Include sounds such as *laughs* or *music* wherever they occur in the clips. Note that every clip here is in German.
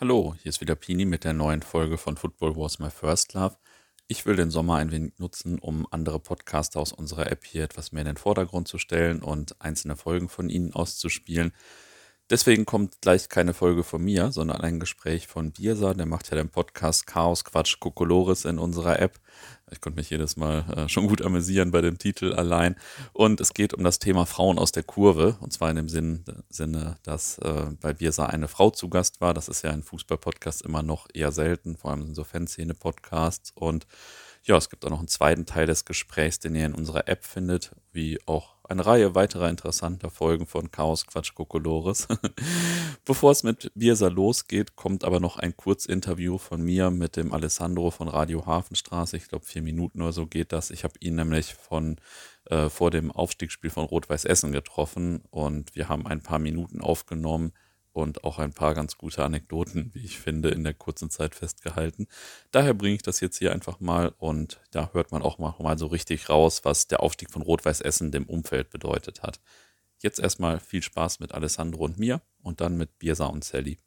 Hallo, hier ist wieder Pini mit der neuen Folge von Football Wars My First Love. Ich will den Sommer ein wenig nutzen, um andere Podcaster aus unserer App hier etwas mehr in den Vordergrund zu stellen und einzelne Folgen von ihnen auszuspielen. Deswegen kommt gleich keine Folge von mir, sondern ein Gespräch von Birsa. Der macht ja den Podcast Chaos Quatsch Kokolores in unserer App. Ich konnte mich jedes Mal äh, schon gut amüsieren bei dem Titel allein. Und es geht um das Thema Frauen aus der Kurve. Und zwar in dem Sinn, Sinne, dass äh, bei Birsa eine Frau zu Gast war. Das ist ja in Fußballpodcasts immer noch eher selten, vor allem in so Fanszene-Podcasts. Und ja, es gibt auch noch einen zweiten Teil des Gesprächs, den ihr in unserer App findet, wie auch eine Reihe weiterer interessanter Folgen von Chaos Quatsch Kokolores. *laughs* Bevor es mit Birsa losgeht, kommt aber noch ein Kurzinterview von mir mit dem Alessandro von Radio Hafenstraße. Ich glaube, vier Minuten oder so geht das. Ich habe ihn nämlich von äh, vor dem Aufstiegsspiel von Rot-Weiß Essen getroffen und wir haben ein paar Minuten aufgenommen und auch ein paar ganz gute Anekdoten, wie ich finde, in der kurzen Zeit festgehalten. Daher bringe ich das jetzt hier einfach mal und da hört man auch mal so richtig raus, was der Aufstieg von Rot-Weiß Essen dem Umfeld bedeutet hat. Jetzt erstmal viel Spaß mit Alessandro und mir und dann mit Birsa und Sally.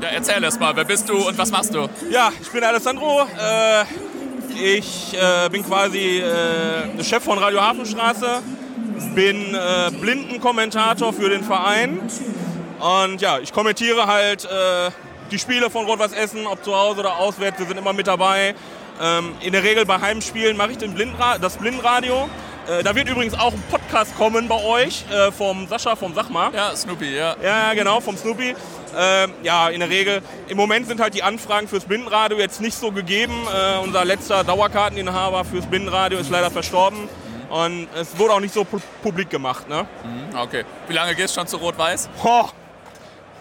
Ja, erzähl erst mal, wer bist du und was machst du? Ja, ich bin Alessandro. Äh, ich äh, bin quasi äh, Chef von Radio Hafenstraße bin äh, Blindenkommentator für den Verein. Und ja, ich kommentiere halt äh, die Spiele von Rot-Weiß Essen, ob zu Hause oder auswärts, wir sind immer mit dabei. Ähm, in der Regel bei Heimspielen mache ich den Blindenra das Blindenradio. Äh, da wird übrigens auch ein Podcast kommen bei euch äh, vom Sascha vom Sachmar. Ja, Snoopy, ja. Ja, genau, vom Snoopy. Ähm, ja, in der Regel. Im Moment sind halt die Anfragen fürs Blindenradio jetzt nicht so gegeben. Äh, unser letzter Dauerkarteninhaber fürs Blindenradio ist leider verstorben. Und es wurde auch nicht so publik gemacht. Ne? Mhm, okay. Wie lange gehst du schon zu Rot-Weiß? Oh,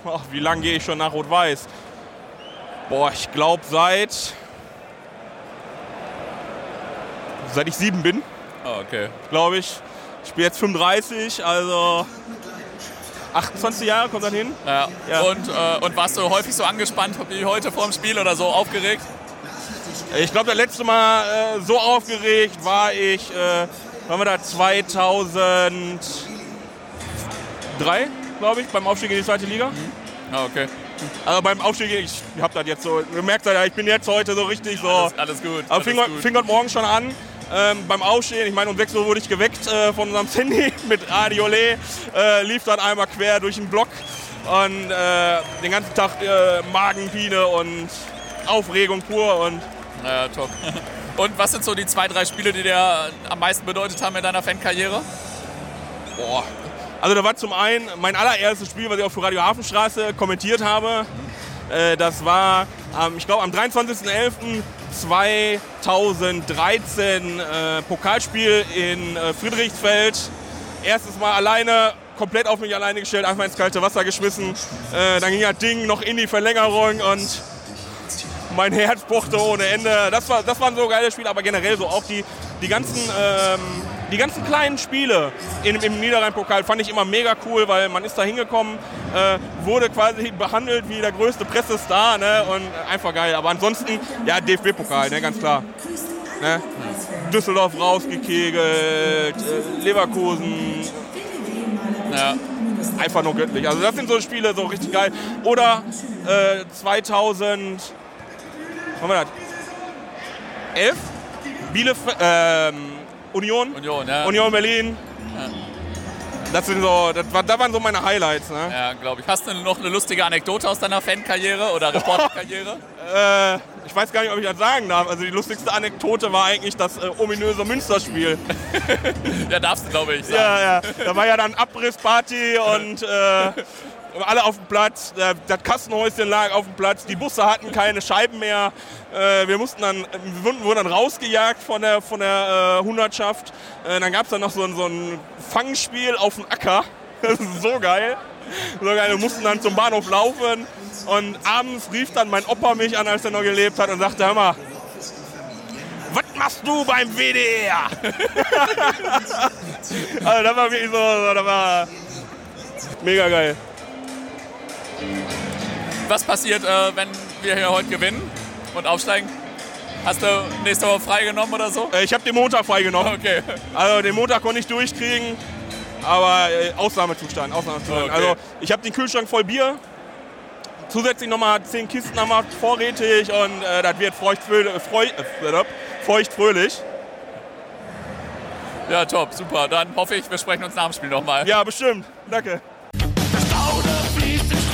oh, wie lange gehe ich schon nach Rot-Weiß? Boah, ich glaube seit. seit ich sieben bin. Oh, okay. Glaube ich. Ich bin jetzt 35, also 28 Jahre kommt dann hin. Ja. ja. Und, äh, und warst du häufig so angespannt wie heute vor dem Spiel oder so aufgeregt? Ich glaube, das letzte Mal äh, so aufgeregt war ich äh, waren wir da 2003, glaube ich, beim Aufstieg in die zweite Liga. Mhm. Ah, okay. Also beim Aufstieg, ich hab das jetzt so, ihr merkt ja, ich bin jetzt heute so richtig so. Alles, alles gut. Aber fing, gut. fing heute Morgen schon an. Ähm, beim Aufstehen, ich meine, um 6 Uhr wurde ich geweckt äh, von unserem *laughs* Handy mit Radiolet, äh, lief dann einmal quer durch den Block und äh, den ganzen Tag äh, Magenpine und Aufregung pur und. Ja, top. Und was sind so die zwei, drei Spiele, die dir am meisten bedeutet haben in deiner Fankarriere? Boah. Also da war zum einen mein allererstes Spiel, was ich auch für Radio Hafenstraße kommentiert habe. Äh, das war, ich glaube, am 23.11.2013 äh, Pokalspiel in äh, Friedrichsfeld. Erstes Mal alleine, komplett auf mich alleine gestellt, einfach ins kalte Wasser geschmissen. Dann ging das Ding noch in die Verlängerung und mein Herz pochte ohne Ende. Das, war, das waren so geile Spiele, aber generell so auch die, die, ganzen, ähm, die ganzen kleinen Spiele in, im Niederrhein-Pokal fand ich immer mega cool, weil man ist da hingekommen, äh, wurde quasi behandelt wie der größte Pressestar ne? und einfach geil. Aber ansonsten, ja, DFB-Pokal, ne, ganz klar. Ne? Düsseldorf rausgekegelt, äh, Leverkusen. Ja. Einfach nur göttlich. Also das sind so Spiele, so richtig geil. Oder äh, 2000 haben wir das? Elf? Bielefeld, ähm, Union? Union, ja. Union Berlin. Ja. Das sind so, das, das waren so meine Highlights. Ne? Ja, glaube ich. Hast du noch eine lustige Anekdote aus deiner Fankarriere oder Reporterkarriere? *laughs* äh, ich weiß gar nicht, ob ich das sagen darf. Also die lustigste Anekdote war eigentlich das äh, ominöse Münsterspiel. *laughs* ja, darfst du, glaube ich. Sagen. Ja, ja. Da war ja dann Abrissparty *laughs* und äh, alle auf dem Platz, das Kassenhäuschen lag auf dem Platz, die Busse hatten keine Scheiben mehr. Äh, wir mussten dann, wir wurden dann rausgejagt von der, von der äh, Hundertschaft. Äh, dann gab es dann noch so ein, so ein Fangspiel auf dem Acker. *laughs* Das ist so geil. So geil. Wir mussten dann zum Bahnhof laufen und abends rief dann mein Opa mich an, als er noch gelebt hat und sagte, hör mal, was machst du beim WDR? *laughs* also das war wirklich so, das war mega geil. Was passiert, äh, wenn wir hier heute gewinnen und aufsteigen? Hast du nächste Woche freigenommen oder so? Äh, ich habe den Montag freigenommen. Okay. Also den Montag konnte ich durchkriegen, aber äh, Ausnahmezustand. Ausnahmezustand. Okay. Also ich habe den Kühlschrank voll Bier. zusätzlich nochmal zehn Kisten haben wir vorrätig und äh, das wird feuchtfröhlich. Äh, feuchtfröhlich. Ja, top, super. Dann hoffe ich, wir sprechen uns nach dem Spiel nochmal. Ja, bestimmt. Danke.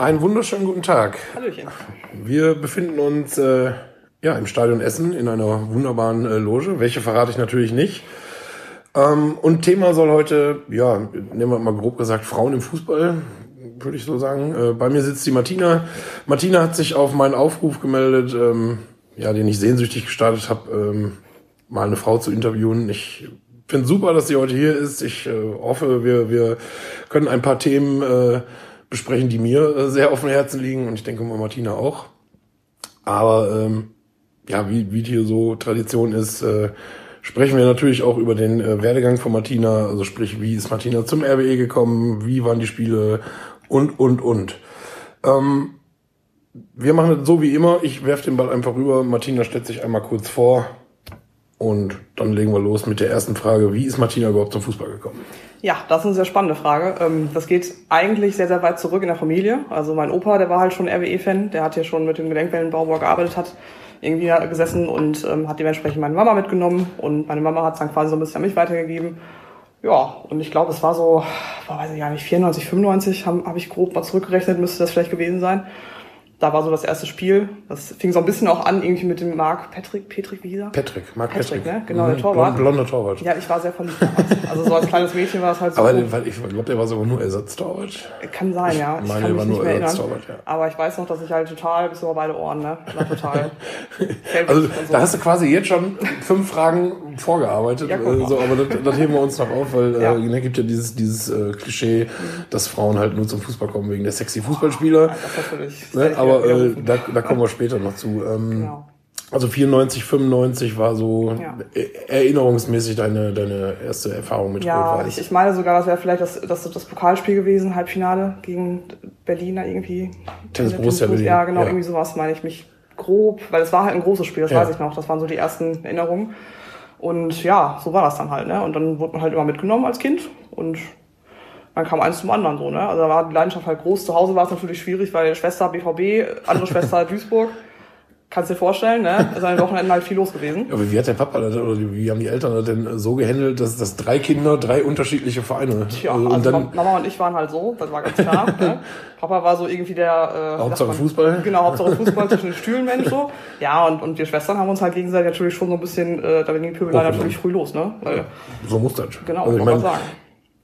Einen wunderschönen guten Tag. Hallöchen. Wir befinden uns äh, ja, im Stadion Essen in einer wunderbaren äh, Loge. Welche verrate ich natürlich nicht. Ähm, und Thema soll heute, ja, nehmen wir mal grob gesagt, Frauen im Fußball, würde ich so sagen. Äh, bei mir sitzt die Martina. Martina hat sich auf meinen Aufruf gemeldet, ähm, ja, den ich sehnsüchtig gestartet habe, ähm, mal eine Frau zu interviewen. Ich finde super, dass sie heute hier ist. Ich äh, hoffe, wir, wir können ein paar Themen äh, besprechen, die mir äh, sehr auf dem Herzen liegen und ich denke mal Martina auch. Aber ähm, ja, wie, wie hier so Tradition ist, äh, sprechen wir natürlich auch über den äh, Werdegang von Martina, also sprich, wie ist Martina zum RWE gekommen, wie waren die Spiele? Und, und, und. Ähm, wir machen es so wie immer, ich werfe den Ball einfach rüber, Martina stellt sich einmal kurz vor. Und dann legen wir los mit der ersten Frage, wie ist Martina überhaupt zum Fußball gekommen? Ja, das ist eine sehr spannende Frage. Ähm, Das geht eigentlich sehr, sehr weit zurück in der Familie. Also mein Opa, der war halt schon RWE-Fan, der hat hier schon mit dem Gelenkwellenbau gearbeitet, hat irgendwie gesessen und ähm, hat dementsprechend meine Mama mitgenommen und meine Mama hat es dann quasi so ein bisschen an mich weitergegeben. Ja, und ich glaube, es war so, boah, weiß ich gar nicht, 94, 95 habe hab ich grob mal zurückgerechnet, müsste das vielleicht gewesen sein. Da war so das erste Spiel. Das fing so ein bisschen auch an, irgendwie mit dem Marc Patrick, Patrick, wie hieß er? Patrick, Marc Patrick, Patrick. ne? Genau, der Mhm, Torwart. blond- Blonder Torwart. Ja, ich war sehr verliebt damals. Also so als kleines Mädchen war es halt *laughs* so. Aber den, ich glaube, der war sogar nur Ersatztorwart. Kann sein, ja. Ich Ich meine, der war nur. Ersatztorwart, ja. Aber ich weiß noch, dass ich halt total bis über beide Ohren, ne? War total. *laughs* Also so. da hast du quasi jetzt schon fünf Fragen vorgearbeitet. Ja, äh, so, aber das, das heben wir uns noch auf, weil Ja. äh, ne, gibt ja dieses, dieses äh, Klischee, dass Frauen halt nur zum Fußball kommen wegen der sexy Fußballspieler. Natürlich. Ne? Aber äh, da, da kommen wir später noch zu. Ähm, Genau. Also 94, 95 war so Ja. äh, erinnerungsmäßig deine, deine erste Erfahrung mit Ja, Rot-Weiß. ich, ich meine sogar, das wäre vielleicht das, das, das Pokalspiel gewesen, Halbfinale gegen Berliner irgendwie. Tennis Borussia Berlin, Ja, genau, ja. irgendwie sowas meine ich mich grob, weil es war halt ein großes Spiel, das Ja. weiß ich noch. Das waren so die ersten Erinnerungen. Und ja, so war das dann halt, ne? Und dann wurde man halt immer mitgenommen als Kind und dann kam eins zum anderen so, ne? Also da war die Leidenschaft halt groß. Zu Hause war es natürlich schwierig, weil Schwester BVB, andere Schwester *laughs* Duisburg. Kannst dir vorstellen, ne? Also an den Wochenenden halt viel los gewesen. Aber wie hat der Papa das, oder wie haben die Eltern das denn so gehandelt, dass, dass drei Kinder drei unterschiedliche Vereine Tja, äh, also und dann Mama und ich waren halt so, das war ganz klar. ne? Papa war so irgendwie der äh, Hauptsache man? Fußball? Genau, Hauptsache Fußball zwischen den Stühlen, Mensch so. Ja, und, und wir Schwestern haben uns halt gegenseitig natürlich schon so ein bisschen, äh, da ging die Pöbelei Hochgenommen. natürlich früh los, ne? Weil, so muss das. genau, also ich man sagen.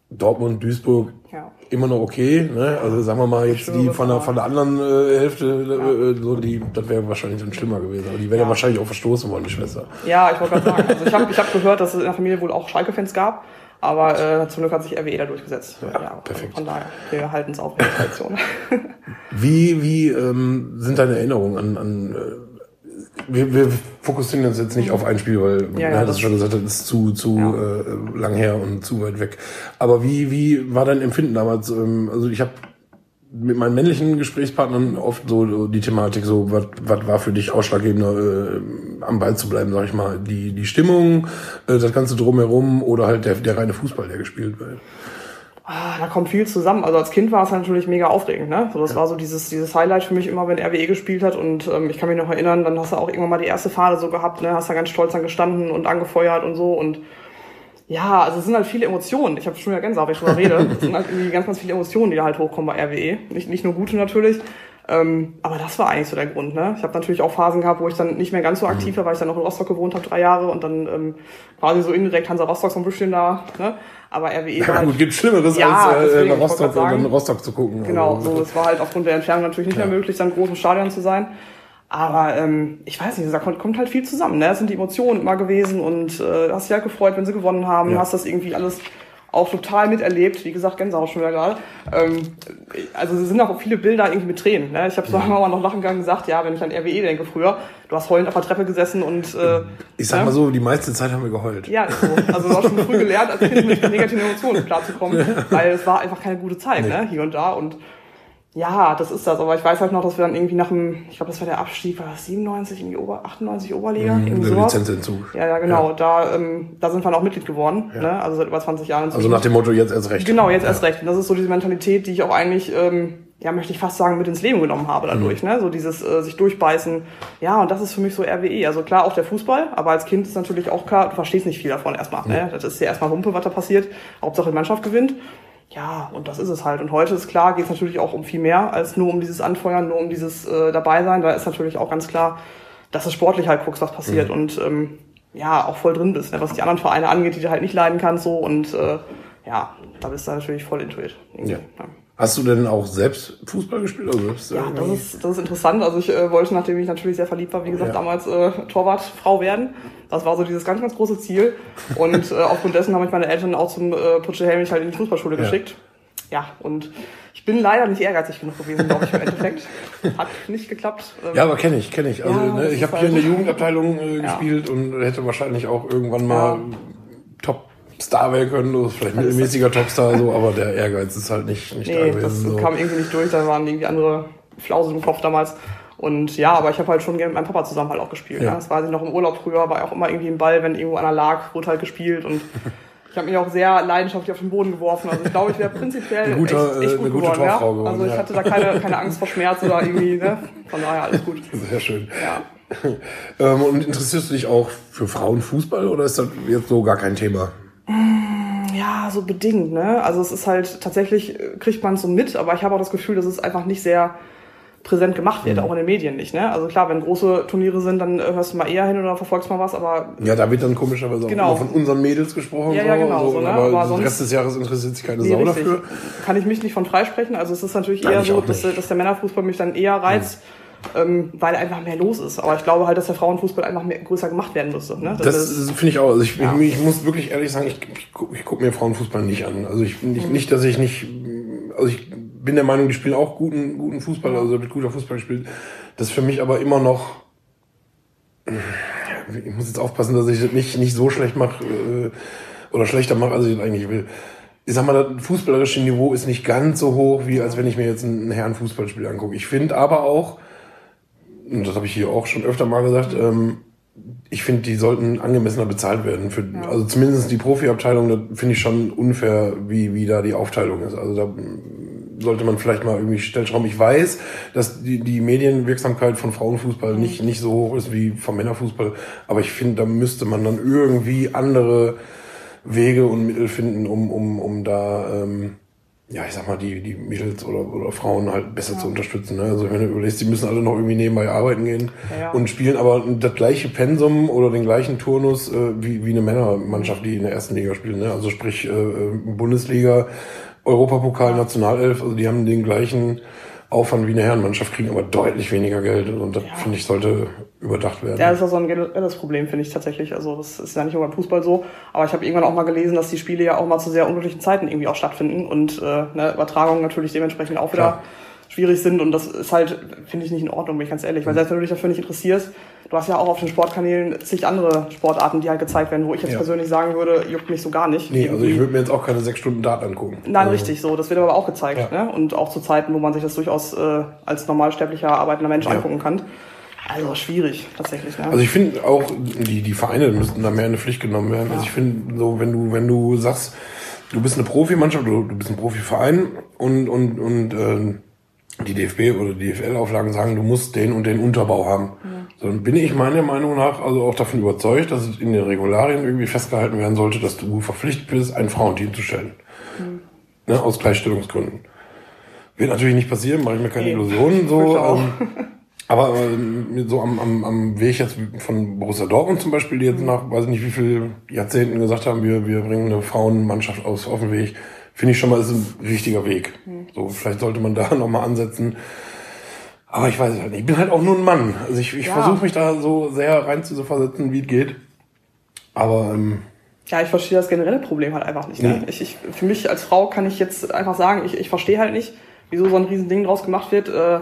Dortmund, Duisburg, Ja. immer noch okay. Ne? Also sagen wir mal jetzt die von der, von der anderen äh, Hälfte, äh, so die, das wäre wahrscheinlich dann schlimmer gewesen. Aber die wäre ja. Ja. wahrscheinlich auch verstoßen worden, die Schwester. Ja, ich wollte gerade sagen. Also ich habe ich hab gehört, dass es in der Familie wohl auch Schalke-Fans gab. Aber äh, zum Glück hat sich RWE da durchgesetzt. Ja, perfekt. Von daher, wir halten es auf in der Tradition. Wie, wie ähm, sind deine Erinnerungen an, an äh, wir, wir fokussieren uns jetzt nicht auf ein Spiel, weil Ja, ja, das schon gesagt, das ist zu, zu Ja. äh, lang her und zu weit weg. Aber wie, wie war dein Empfinden damals? Ähm, also ich habe mit meinen männlichen Gesprächspartnern oft so die Thematik, so was was war für dich ausschlaggebender, äh, am Ball zu bleiben, sag ich mal. Die, die Stimmung, äh, das Ganze drumherum oder halt der, der reine Fußball, der gespielt wird. Ah, da kommt viel zusammen. Also als Kind war es natürlich mega aufregend, ne? So, das war so dieses, dieses Highlight für mich immer, wenn RWE gespielt hat. Und ähm, ich kann mich noch erinnern, dann hast du auch irgendwann mal die erste Fahne so gehabt, ne? Hast da ganz stolz dann gestanden und angefeuert und so. Und ja, also es sind halt viele Emotionen. Ich habe schon wieder Gänsehaut, wenn ich drüber rede. Es sind halt irgendwie ganz, ganz viele Emotionen, die da halt hochkommen bei RWE. Nicht, nicht nur gute natürlich. Ähm, aber das war eigentlich so der Grund. Ne? Ich habe natürlich auch Phasen gehabt, wo ich dann nicht mehr ganz so aktiv war, weil ich dann noch in Rostock gewohnt habe, drei Jahre und dann ähm, quasi so indirekt Hansa Rostock so ein bisschen da. Ne? Aber RWE war Ja, halt gut, gibt Schlimmeres Ja, als äh, nach Rostock, sagen. dann Rostock zu gucken. Genau, Also, so, es war halt aufgrund der Entfernung natürlich nicht mehr möglich, dann groß im Stadion zu sein. Aber ähm, ich weiß nicht, da kommt, kommt halt viel zusammen. Ne? Das sind die Emotionen immer gewesen und äh, hast dich halt gefreut, wenn sie gewonnen haben. Ja. Hast das irgendwie alles auch total miterlebt. Wie gesagt, Gänsehaut schon wieder gerade. Ähm, also es sind auch viele Bilder irgendwie mit Tränen. Ne? Ich habe so einmal noch lachen gegangen gesagt, ja, wenn ich an RWE denke früher, du hast heulend auf der Treppe gesessen und äh, Ich sag ne? mal so, die meiste Zeit haben wir geheult. Ja, so. Also du hast schon früh gelernt, als Kind mit *laughs* negativen Emotionen klarzukommen, *laughs* weil es war einfach keine gute Zeit, ne, hier und da. Und ja, das ist das. Aber ich weiß halt noch, dass wir dann irgendwie nach dem, ich glaube, das war der Abstieg, war das 97 in die Ober, 98 Oberliga? irgendwie Der sowas. Lizenzentzug. Ja, ja, genau. Da, ähm, da sind wir dann auch Mitglied geworden, ne? also seit über 20 Jahren. Also nach dem Motto, jetzt erst recht. Genau, jetzt erst recht. Und das ist so diese Mentalität, die ich auch eigentlich, ähm, ja, möchte ich fast sagen, mit ins Leben genommen habe dadurch. Mhm. Ne? So dieses äh, sich durchbeißen. Ja, und das ist für mich so RWE. Also klar, auch der Fußball, aber als Kind ist natürlich auch klar, du verstehst nicht viel davon erstmal. Ne? Das ist ja erstmal Wumpe, was da passiert. Hauptsache die Mannschaft gewinnt. Ja, und das ist es halt. Und heute ist klar, geht es natürlich auch um viel mehr als nur um dieses Anfeuern, nur um dieses äh, Dabeisein. Da ist natürlich auch ganz klar, dass du sportlich halt guckst, was passiert. Und ähm, ja, auch voll drin bist, ne? was die anderen Vereine angeht, die du halt nicht leiden kannst. so Und äh, ja, da bist du natürlich voll intuit. Ja. Hast du denn auch selbst Fußball gespielt? Also selbst, Ja, äh, das ist, das ist interessant. Also ich äh, wollte, nachdem ich natürlich sehr verliebt war, wie gesagt, Ja. damals äh, Torwartfrau werden. Das war so dieses ganz, ganz große Ziel. Und äh, *laughs* aufgrund dessen habe ich meine Eltern auch zum äh, Putsche Helmich halt in die Fußballschule Ja. geschickt. Ja, und ich bin leider nicht ehrgeizig genug gewesen, glaube ich, im Endeffekt. *laughs* Hat nicht geklappt. Ähm, Ja, aber kenne ich, kenne ich. Also, Ja, ne, ich habe hier in der halt- Jugendabteilung äh, *laughs* gespielt und hätte wahrscheinlich auch irgendwann mal Ja. Top-Star werden können, oder vielleicht mittelmäßiger Topstar, so, aber der Ehrgeiz ist halt nicht, nicht da Nee, gewesen. das so. kam irgendwie nicht durch. Da waren irgendwie andere Flausen im Kopf damals. Und ja, aber ich habe halt schon gerne mit meinem Papa zusammen halt auch gespielt. Ja. Ja. Das weiß ich noch im Urlaub früher, war auch immer irgendwie ein Ball, wenn irgendwo einer lag, wurde halt gespielt. Und *laughs* ich habe mich auch sehr leidenschaftlich auf den Boden geworfen. Also ich glaube, ich wäre prinzipiell Ein guter, echt, echt äh, gut eine gute geworden. Ja. geworden, Also ich ja. hatte da keine, keine Angst vor Schmerz oder irgendwie, ne? Von daher alles gut. *laughs* Sehr schön. Ja. *laughs* Ähm, und interessierst du dich auch für Frauenfußball oder ist das jetzt so gar kein Thema? Ja, so bedingt, ne? Also es ist halt tatsächlich, äh, kriegt man es so mit, aber ich habe auch das Gefühl, dass es einfach nicht sehr präsent gemacht Mhm. wird, auch in den Medien nicht, ne? Also klar, wenn große Turniere sind, dann äh, hörst du mal eher hin oder verfolgst mal was, aber Ja, da wird dann komischerweise Genau. auch immer von unseren Mädels gesprochen. Ja, so, ja, genau, so, so, ne? aber, Aber den Rest des Jahres interessiert sich keine nee, Sau richtig. dafür. kann ich mich nicht von freisprechen. Also es ist natürlich Nein, eher so, dass, nicht. dass der Männerfußball mich dann eher reizt, ähm, weil einfach mehr los ist. Aber ich glaube halt, dass der Frauenfußball einfach mehr, größer gemacht werden müsste. Ne? Das ist- finde ich auch. Also ich, Ja. ich, ich muss wirklich ehrlich sagen, ich, ich, guck- gucke mir Frauenfußball nicht an. Also ich Mhm. nicht, nicht, dass ich nicht, also ich bin der Meinung, die spielen auch guten, guten Fußball, also wird guter Fußball gespielt. Das ist für mich aber immer noch, ich muss jetzt aufpassen, dass ich das nicht, nicht so schlecht mache äh, oder schlechter mache, als ich das eigentlich will. Ich sag mal, das fußballerische Niveau ist nicht ganz so hoch, wie als wenn ich mir jetzt ein, Herrenfußballspiel angucke. Ich finde aber auch, das habe ich hier auch schon öfter mal gesagt, ähm, ich finde, die sollten angemessener bezahlt werden. Für, Also zumindest die Profiabteilung, da finde ich schon unfair, wie, wie da die Aufteilung ist. Also da sollte man vielleicht mal irgendwie Stellschrauben. Ich weiß, dass die, die Medienwirksamkeit von Frauenfußball nicht, nicht so hoch ist wie vom Männerfußball. Aber ich finde, da müsste man dann irgendwie andere Wege und Mittel finden, um, um, um da, ähm, ja, ich sag mal, die, die Mädels oder, oder Frauen halt besser zu unterstützen. Ne? Also wenn du überlegst, die müssen alle noch irgendwie nebenbei arbeiten gehen Ja, ja. und spielen aber das gleiche Pensum oder den gleichen Turnus äh, wie, wie eine Männermannschaft, die in der ersten Liga spielt. Ne? Also sprich äh, äh, Bundesliga, Europapokal, Nationalelf, also die haben den gleichen Aufwand wie eine Herrenmannschaft, kriegen aber deutlich weniger Geld und das finde ich sollte überdacht werden. Ja, das ist auch so ein generelles Problem, finde ich tatsächlich. Also das ist ja nicht nur beim Fußball so. Aber ich habe irgendwann auch mal gelesen, dass die Spiele ja auch mal zu sehr unglücklichen Zeiten irgendwie auch stattfinden und äh, ne, Übertragungen natürlich dementsprechend auch wieder Klar. Schwierig sind. Und das ist halt, finde ich, nicht in Ordnung, bin ich ganz ehrlich. Weil selbst wenn du dich dafür nicht interessierst, du hast ja auch auf den Sportkanälen zig andere Sportarten, die halt gezeigt werden, wo ich jetzt Ja. persönlich sagen würde, juckt mich so gar nicht. nee, also ich würde mir jetzt auch keine sechs Stunden Dart angucken. Nein, also, richtig, so. Das wird aber auch gezeigt. Ja. Ne? Und auch zu Zeiten, wo man sich das durchaus äh, als normalsterblicher arbeitender Mensch Ja. angucken kann. Also schwierig, tatsächlich. Ne? Also ich finde auch, die, die Vereine müssten da mehr in die Pflicht genommen werden. Also ich finde, so, wenn du, wenn du sagst, du bist eine Profimannschaft, du, du bist ein Profiverein und, und, und ähm, die DFB oder die DFL-Auflagen sagen, du musst den und den Unterbau haben. So, dann bin ich meiner Meinung nach also auch davon überzeugt, dass es in den Regularien irgendwie festgehalten werden sollte, dass du verpflichtet bist, ein Frauenteam zu stellen. Ne, aus Gleichstellungsgründen. Wird natürlich nicht passieren, mache ich mir keine Nee. Illusionen. So, ähm, *laughs* aber ähm, so am, am, am Weg jetzt von Borussia Dortmund zum Beispiel, die jetzt nach, weiß ich nicht wie viel Jahrzehnten gesagt haben, wir, wir bringen eine Frauenmannschaft aus, auf den Weg, finde ich schon mal, ist ein richtiger Weg. So, vielleicht sollte man da *laughs* nochmal ansetzen. Aber ich weiß es halt nicht. Ich bin halt auch nur ein Mann. Also ich, ich Ja. versuche mich da so sehr rein zu versetzen, wie es geht. Aber ähm, Ja, ich verstehe das generelle Problem halt einfach nicht. Ne? Ich, ich, für mich als Frau kann ich jetzt einfach sagen, ich, ich verstehe halt nicht, wieso so ein Riesending draus gemacht wird. Äh,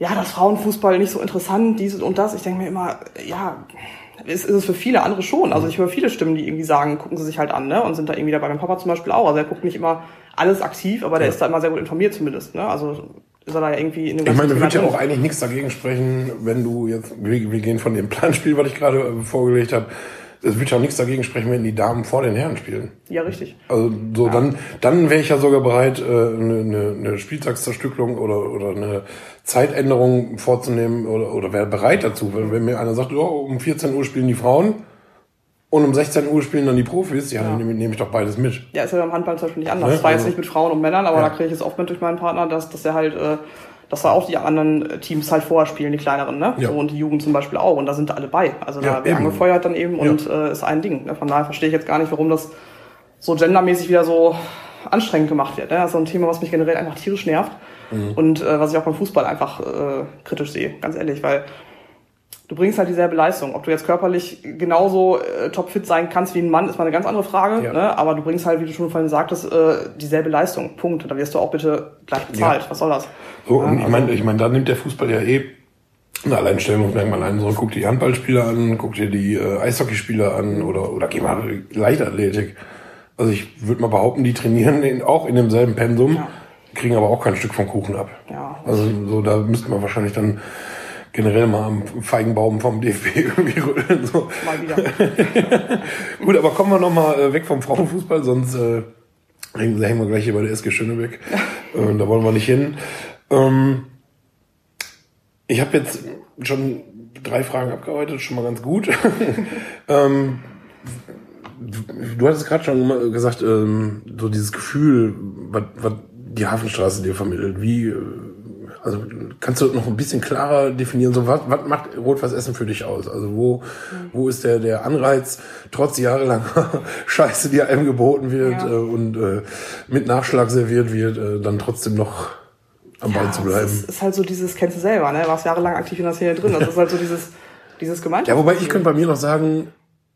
ja, das Frauenfußball nicht so interessant, dies und das. Ich denke mir immer, ja, ist, ist es für viele andere schon. Also ich höre viele Stimmen, die irgendwie sagen, gucken sie sich halt an, ne? Und sind da irgendwie dabei. Mein Papa zum Beispiel auch. Also er guckt nicht immer alles aktiv, aber der Ja. ist da immer sehr gut informiert zumindest. Ne? Also ist er da ja irgendwie in dem Ich meine, ganzen wird ja auch eigentlich nichts dagegen sprechen, wenn du jetzt, wir, wir gehen von dem Planspiel, was ich gerade äh, vorgelegt habe, es wird ja nichts dagegen sprechen, wenn die Damen vor den Herren spielen. Ja, richtig. Also so dann, dann wäre ich ja sogar bereit, äh, eine, eine, eine Spieltagszerstückelung oder, oder eine Zeitänderung vorzunehmen oder, oder wäre bereit dazu. Wenn, wenn mir einer sagt, oh, um 14 Uhr spielen die Frauen und um 16 Uhr spielen dann die Profis, ja, dann nehme, nehme ich doch beides mit. Ja, ist ja beim Handball zum Beispiel nicht anders. Ne? Das war jetzt Also- nicht mit Frauen und Männern, aber Ja. da kriege ich es oft mit durch meinen Partner, dass, dass er halt, äh, dass da auch die anderen Teams halt vorher spielen, die kleineren, ne? Ja. So, und die Jugend zum Beispiel auch. Und da sind alle bei. Also da Ja, wird angefeuert dann eben und äh, ist ein Ding. Ne? Von daher verstehe ich jetzt gar nicht, warum das so gendermäßig wieder so anstrengend gemacht wird. Ne? Das ist so ein Thema, was mich generell einfach tierisch nervt. Mhm. Und äh, was ich auch beim Fußball einfach äh, kritisch sehe, ganz ehrlich, weil du bringst halt dieselbe Leistung. Ob du jetzt körperlich genauso äh, topfit sein kannst wie ein Mann, ist mal eine ganz andere Frage. Ja. Ne? Aber du bringst halt, wie du schon vorhin sagtest, äh, dieselbe Leistung. Punkt. Da wirst du auch bitte gleich bezahlt. Was soll das? So, und Ja, ich meine, ich meine, da nimmt der Fußball ja eh ein Alleinstellungsmerkmal ein. So, guck dir die Handballspieler an, guck dir die äh, Eishockeyspieler an oder, oder geh mal Leichtathletik. Also ich würde mal behaupten, die trainieren in, auch in demselben Pensum, Ja. kriegen aber auch kein Stück vom Kuchen ab. Ja. Also so, da müsste man wahrscheinlich dann generell mal am Feigenbaum vom *laughs* DFB irgendwie rütteln. So. Mal wieder. *laughs* Gut, aber kommen wir nochmal äh, weg vom Frauenfußball, sonst äh, hängen, wir gleich hier bei der SG Schönebeck. *laughs* äh, da wollen wir nicht hin. Ähm, ich habe jetzt schon drei Fragen abgearbeitet, schon mal ganz gut. ähm, du, du hattest gerade schon gesagt, ähm, so dieses Gefühl, was, was die Hafenstraße dir vermittelt. Wie, äh, also kannst du noch ein bisschen klarer definieren, so was, was macht Rot-Weiß Essen für dich aus? Also wo, wo ist der, der Anreiz, trotz jahrelanger *laughs* Scheiße, die einem geboten wird Ja. äh, und äh, mit Nachschlag serviert wird, äh, dann trotzdem noch am Ball zu Es bleiben? ist, ist halt so dieses, kennst du selber, ne? Warst jahrelang aktiv in der Szene drin. Das ist halt so dieses, dieses Gemeinschaft. Ja, wobei ich könnte bei mir noch sagen,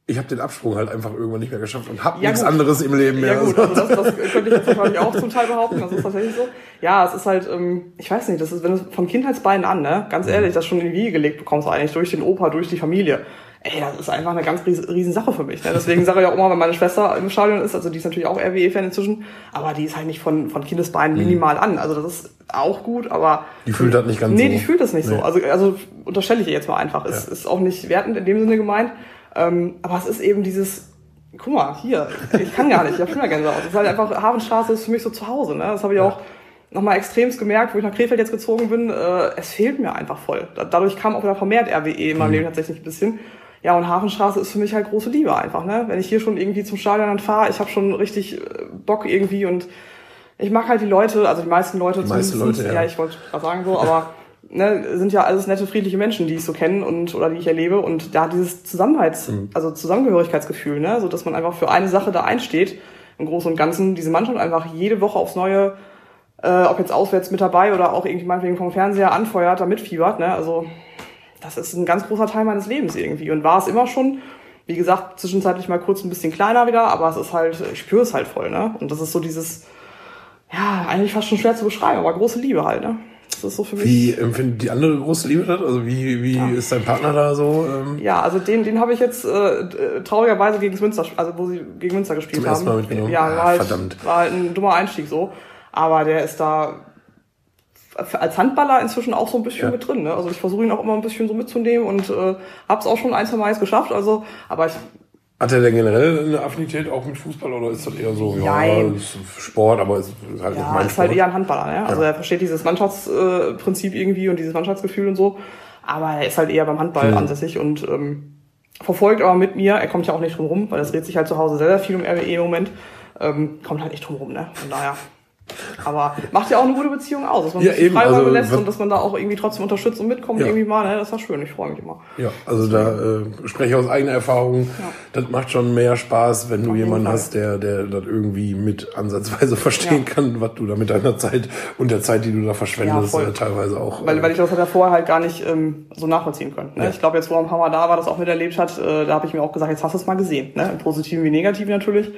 ich habe den Absprung halt einfach irgendwann nicht mehr geschafft und habe Ja, nichts gut. anderes im Leben mehr. Ja gut, also das, das könnte ich jetzt wahrscheinlich auch zum Teil behaupten, das ist tatsächlich so. Ja, es ist halt, ähm, ich weiß nicht, das ist, wenn du von Kindheitsbeinen an, ne, ganz Mhm. ehrlich, das schon in die Wiege gelegt bekommst, eigentlich durch den Opa, durch die Familie. Ey, das ist einfach eine ganz riesen, riesen Sache für mich. Ne? Deswegen sage ich auch immer, wenn meine Schwester im Stadion ist, also die ist natürlich auch RWE-Fan inzwischen, aber die ist halt nicht von, von Kindesbeinen minimal an. Also das ist auch gut, aber. Mhm. Die fühlt das nicht ganz nee, so. die fühlt das nicht Nee. so. Also, also unterstelle ich ihr jetzt mal einfach. Es ist auch nicht wertend in dem Sinne gemeint. Ähm, aber es ist eben dieses, guck mal, hier, ich kann gar nicht, ich habe schon mal Gänsehaut. Es ist halt einfach, Hafenstraße ist für mich so zu Hause. Ne? Das habe ich auch nochmal extremst gemerkt, wo ich nach Krefeld jetzt gezogen bin. Äh, es fehlt mir einfach voll. Da- Dadurch kam auch wieder vermehrt RWE in meinem Leben tatsächlich ein bisschen. Ja, und Hafenstraße ist für mich halt große Liebe einfach. Ne? Wenn ich hier schon irgendwie zum Stadion dann fahre, ich habe schon richtig äh, Bock irgendwie und ich mag halt die Leute, also die meisten Leute Die meisten. Leute, ja. ja. ich wollte gerade sagen so, aber *laughs* ne, sind ja alles nette, friedliche Menschen, die ich so kenne und oder die ich erlebe. Und da dieses Zusammenhalts-, Mhm. also Zusammengehörigkeitsgefühl, ne, so dass man einfach für eine Sache da einsteht, im Großen und Ganzen, diese Mannschaft einfach jede Woche aufs Neue, äh, ob jetzt auswärts mit dabei oder auch irgendwie meinetwegen vom Fernseher anfeuert, da mitfiebert, ne, also das ist ein ganz großer Teil meines Lebens irgendwie und war es immer schon. Wie gesagt, zwischenzeitlich mal kurz ein bisschen kleiner wieder, aber es ist halt, ich spüre es halt voll, ne? Und das ist so dieses, ja, eigentlich fast schon schwer zu beschreiben, aber große Liebe halt, ne? Das ist so für mich. Wie empfindet die andere große Liebe das? Also wie, wie ist dein Partner da so? Ähm, Ja, also den, den habe ich jetzt äh, traurigerweise gegen Münster, also wo sie gegen Münster gespielt Zum haben. ersten Mal mitgenommen? Ja, Ah, war halt, verdammt. war halt ein dummer Einstieg so. Aber der ist da als Handballer inzwischen auch so ein bisschen Ja. mit drin. Ne? Also ich versuche ihn auch immer ein bisschen so mitzunehmen und äh, hab's auch schon ein, zwei Mal jetzt geschafft. Also, aber ich Hat er denn generell eine Affinität auch mit Fußball oder ist das eher so, ja, ist Sport, aber ist halt nicht Ja, mein ist Sport? halt eher ein Handballer, ne? Also Ja. er versteht dieses Mannschaftsprinzip Prinzip irgendwie und dieses Mannschaftsgefühl und so. Aber er ist halt eher beim Handball Mhm. ansässig und ähm, verfolgt aber mit mir, er kommt ja auch nicht drum rum, weil das dreht sich halt zu Hause sehr, sehr viel um RWE im Moment. Ähm, kommt halt nicht drum rum, ne? Von daher. Aber macht ja auch eine gute Beziehung aus, dass man Ja, sich eben, also, lässt und dass man da auch irgendwie trotzdem unterstützt und mitkommt Ja. irgendwie mal. Ne? Das ist ja schön, ich freue mich immer. Ja, also da äh, spreche ich aus eigener Erfahrung. Das macht schon mehr Spaß, wenn du jemanden Fall. hast, der, der das irgendwie mit ansatzweise *laughs* verstehen Ja. kann, was du da mit deiner Zeit und der Zeit, die du da verschwendest, Ja, äh, teilweise auch. Weil, äh, weil ich das halt ja vorher halt gar nicht ähm, so nachvollziehen können. Ne? Ja. Ich glaube, jetzt, wo er ein paar Mal da war, das auch miterlebt hat, äh, da habe ich mir auch gesagt, jetzt hast du es mal gesehen. Ne? Im Positiven wie Negativen natürlich.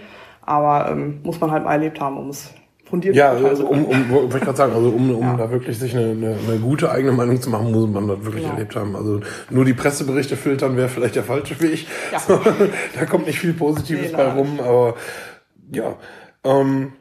Aber ähm, muss man halt mal erlebt haben, um es fundiert ja, also um, um wollte ich gerade sagen, also um, um Ja. da wirklich sich eine, eine, eine gute eigene Meinung zu machen, muss man das wirklich Genau. erlebt haben. Also nur die Presseberichte filtern wäre vielleicht der falsche Weg. Ja. *laughs* Da kommt nicht viel Positives Nee, bei rum, aber ja. Ähm,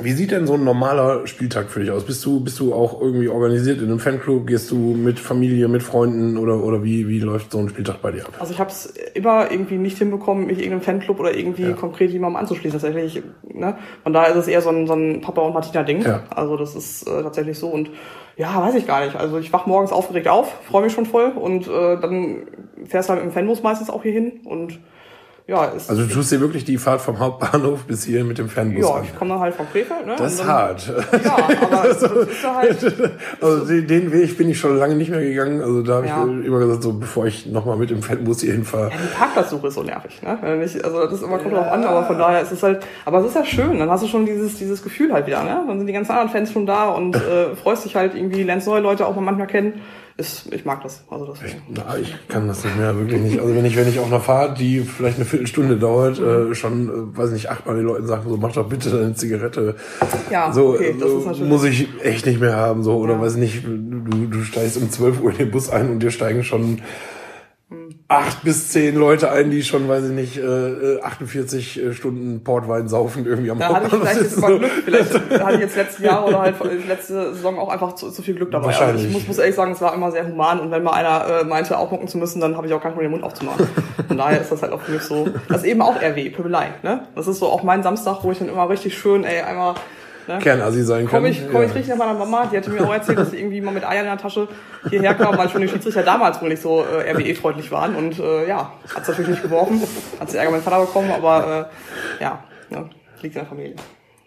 wie sieht denn so ein normaler Spieltag für dich aus? Bist du, bist du auch irgendwie organisiert in einem Fanclub? Gehst du mit Familie, mit Freunden oder, oder wie, wie läuft so ein Spieltag bei dir ab? Also ich habe es immer irgendwie nicht hinbekommen, mich irgendeinem Fanclub oder irgendwie konkret jemandem anzuschließen. Tatsächlich, ne? Von daher ist es eher so ein, so ein Papa und Martina Ding. Ja. Also das ist äh, tatsächlich so und ja, weiß ich gar nicht. Also ich wach morgens aufgeregt auf, freue mich schon voll und äh, dann fährst du halt mit dem Fanbus meistens auch hier hin und ja, ist, Also du tust dir wirklich die Fahrt vom Hauptbahnhof bis hier mit dem Fernbus ja, an. ich komme halt von Krefeld, ne? Das ist dann, hart. Ja, aber das ist ja *laughs* halt, Also den, Weg bin ich schon lange nicht mehr gegangen. Also da habe Ja. ich immer gesagt, so bevor ich nochmal mit dem Fanbus hier hinfahre. die Parkplatzsuche ist so nervig, ne? Ich, also das ist immer kommt drauf an, aber von daher ist es halt, aber es ist ja schön, dann hast du schon dieses, dieses Gefühl halt wieder, ne? Dann sind die ganzen anderen Fans schon da und äh, freust dich halt irgendwie, lernst neue Leute auch mal manchmal kennen. Ist, ich mag das. Also deswegen. Na, ich kann das nicht mehr, wirklich nicht. Also wenn ich, wenn ich auf einer Fahrt, die vielleicht eine Viertelstunde dauert, äh, schon, äh, weiß nicht, achtmal den Leuten sagen, so mach doch bitte deine Zigarette. Ja, so, okay, das so ist natürlich. muss ich echt nicht mehr haben. So, oder Ja. weiß nicht, du, du steigst um 12 Uhr in den Bus ein und dir steigen schon acht bis zehn Leute ein, die schon, weiß ich nicht, äh, 48 Stunden Portwein saufen irgendwie am Da hatte ich vielleicht jetzt mal Glück. Vielleicht *laughs* hatte ich jetzt letzte Jahr oder halt letzte Saison auch einfach zu, zu viel Glück dabei. Also Wahrscheinlich. ich muss, muss ehrlich sagen, es war immer sehr human und wenn mal einer äh, meinte, aufmucken zu müssen, dann habe ich auch nicht mehr den Mund aufzumachen. Von daher ist das halt auch für mich so. Das ist eben auch RW, Pöbelei. Ne? Das ist so auch mein Samstag, wo ich dann immer richtig schön, ey, einmal. Ne? Kernassi sein kann. Komme ich, komm ich Ja. richtig nach meiner Mama, die hatte mir auch erzählt, dass sie irgendwie mal mit Eiern in der Tasche hierher kam, weil schon die Schiedsrichter damals wohl nicht so äh, RWE-freundlich waren. Und äh, ja, hat natürlich nicht geworfen, hat sie Ärger mit Vater bekommen, aber äh, ja, ne, liegt in der Familie.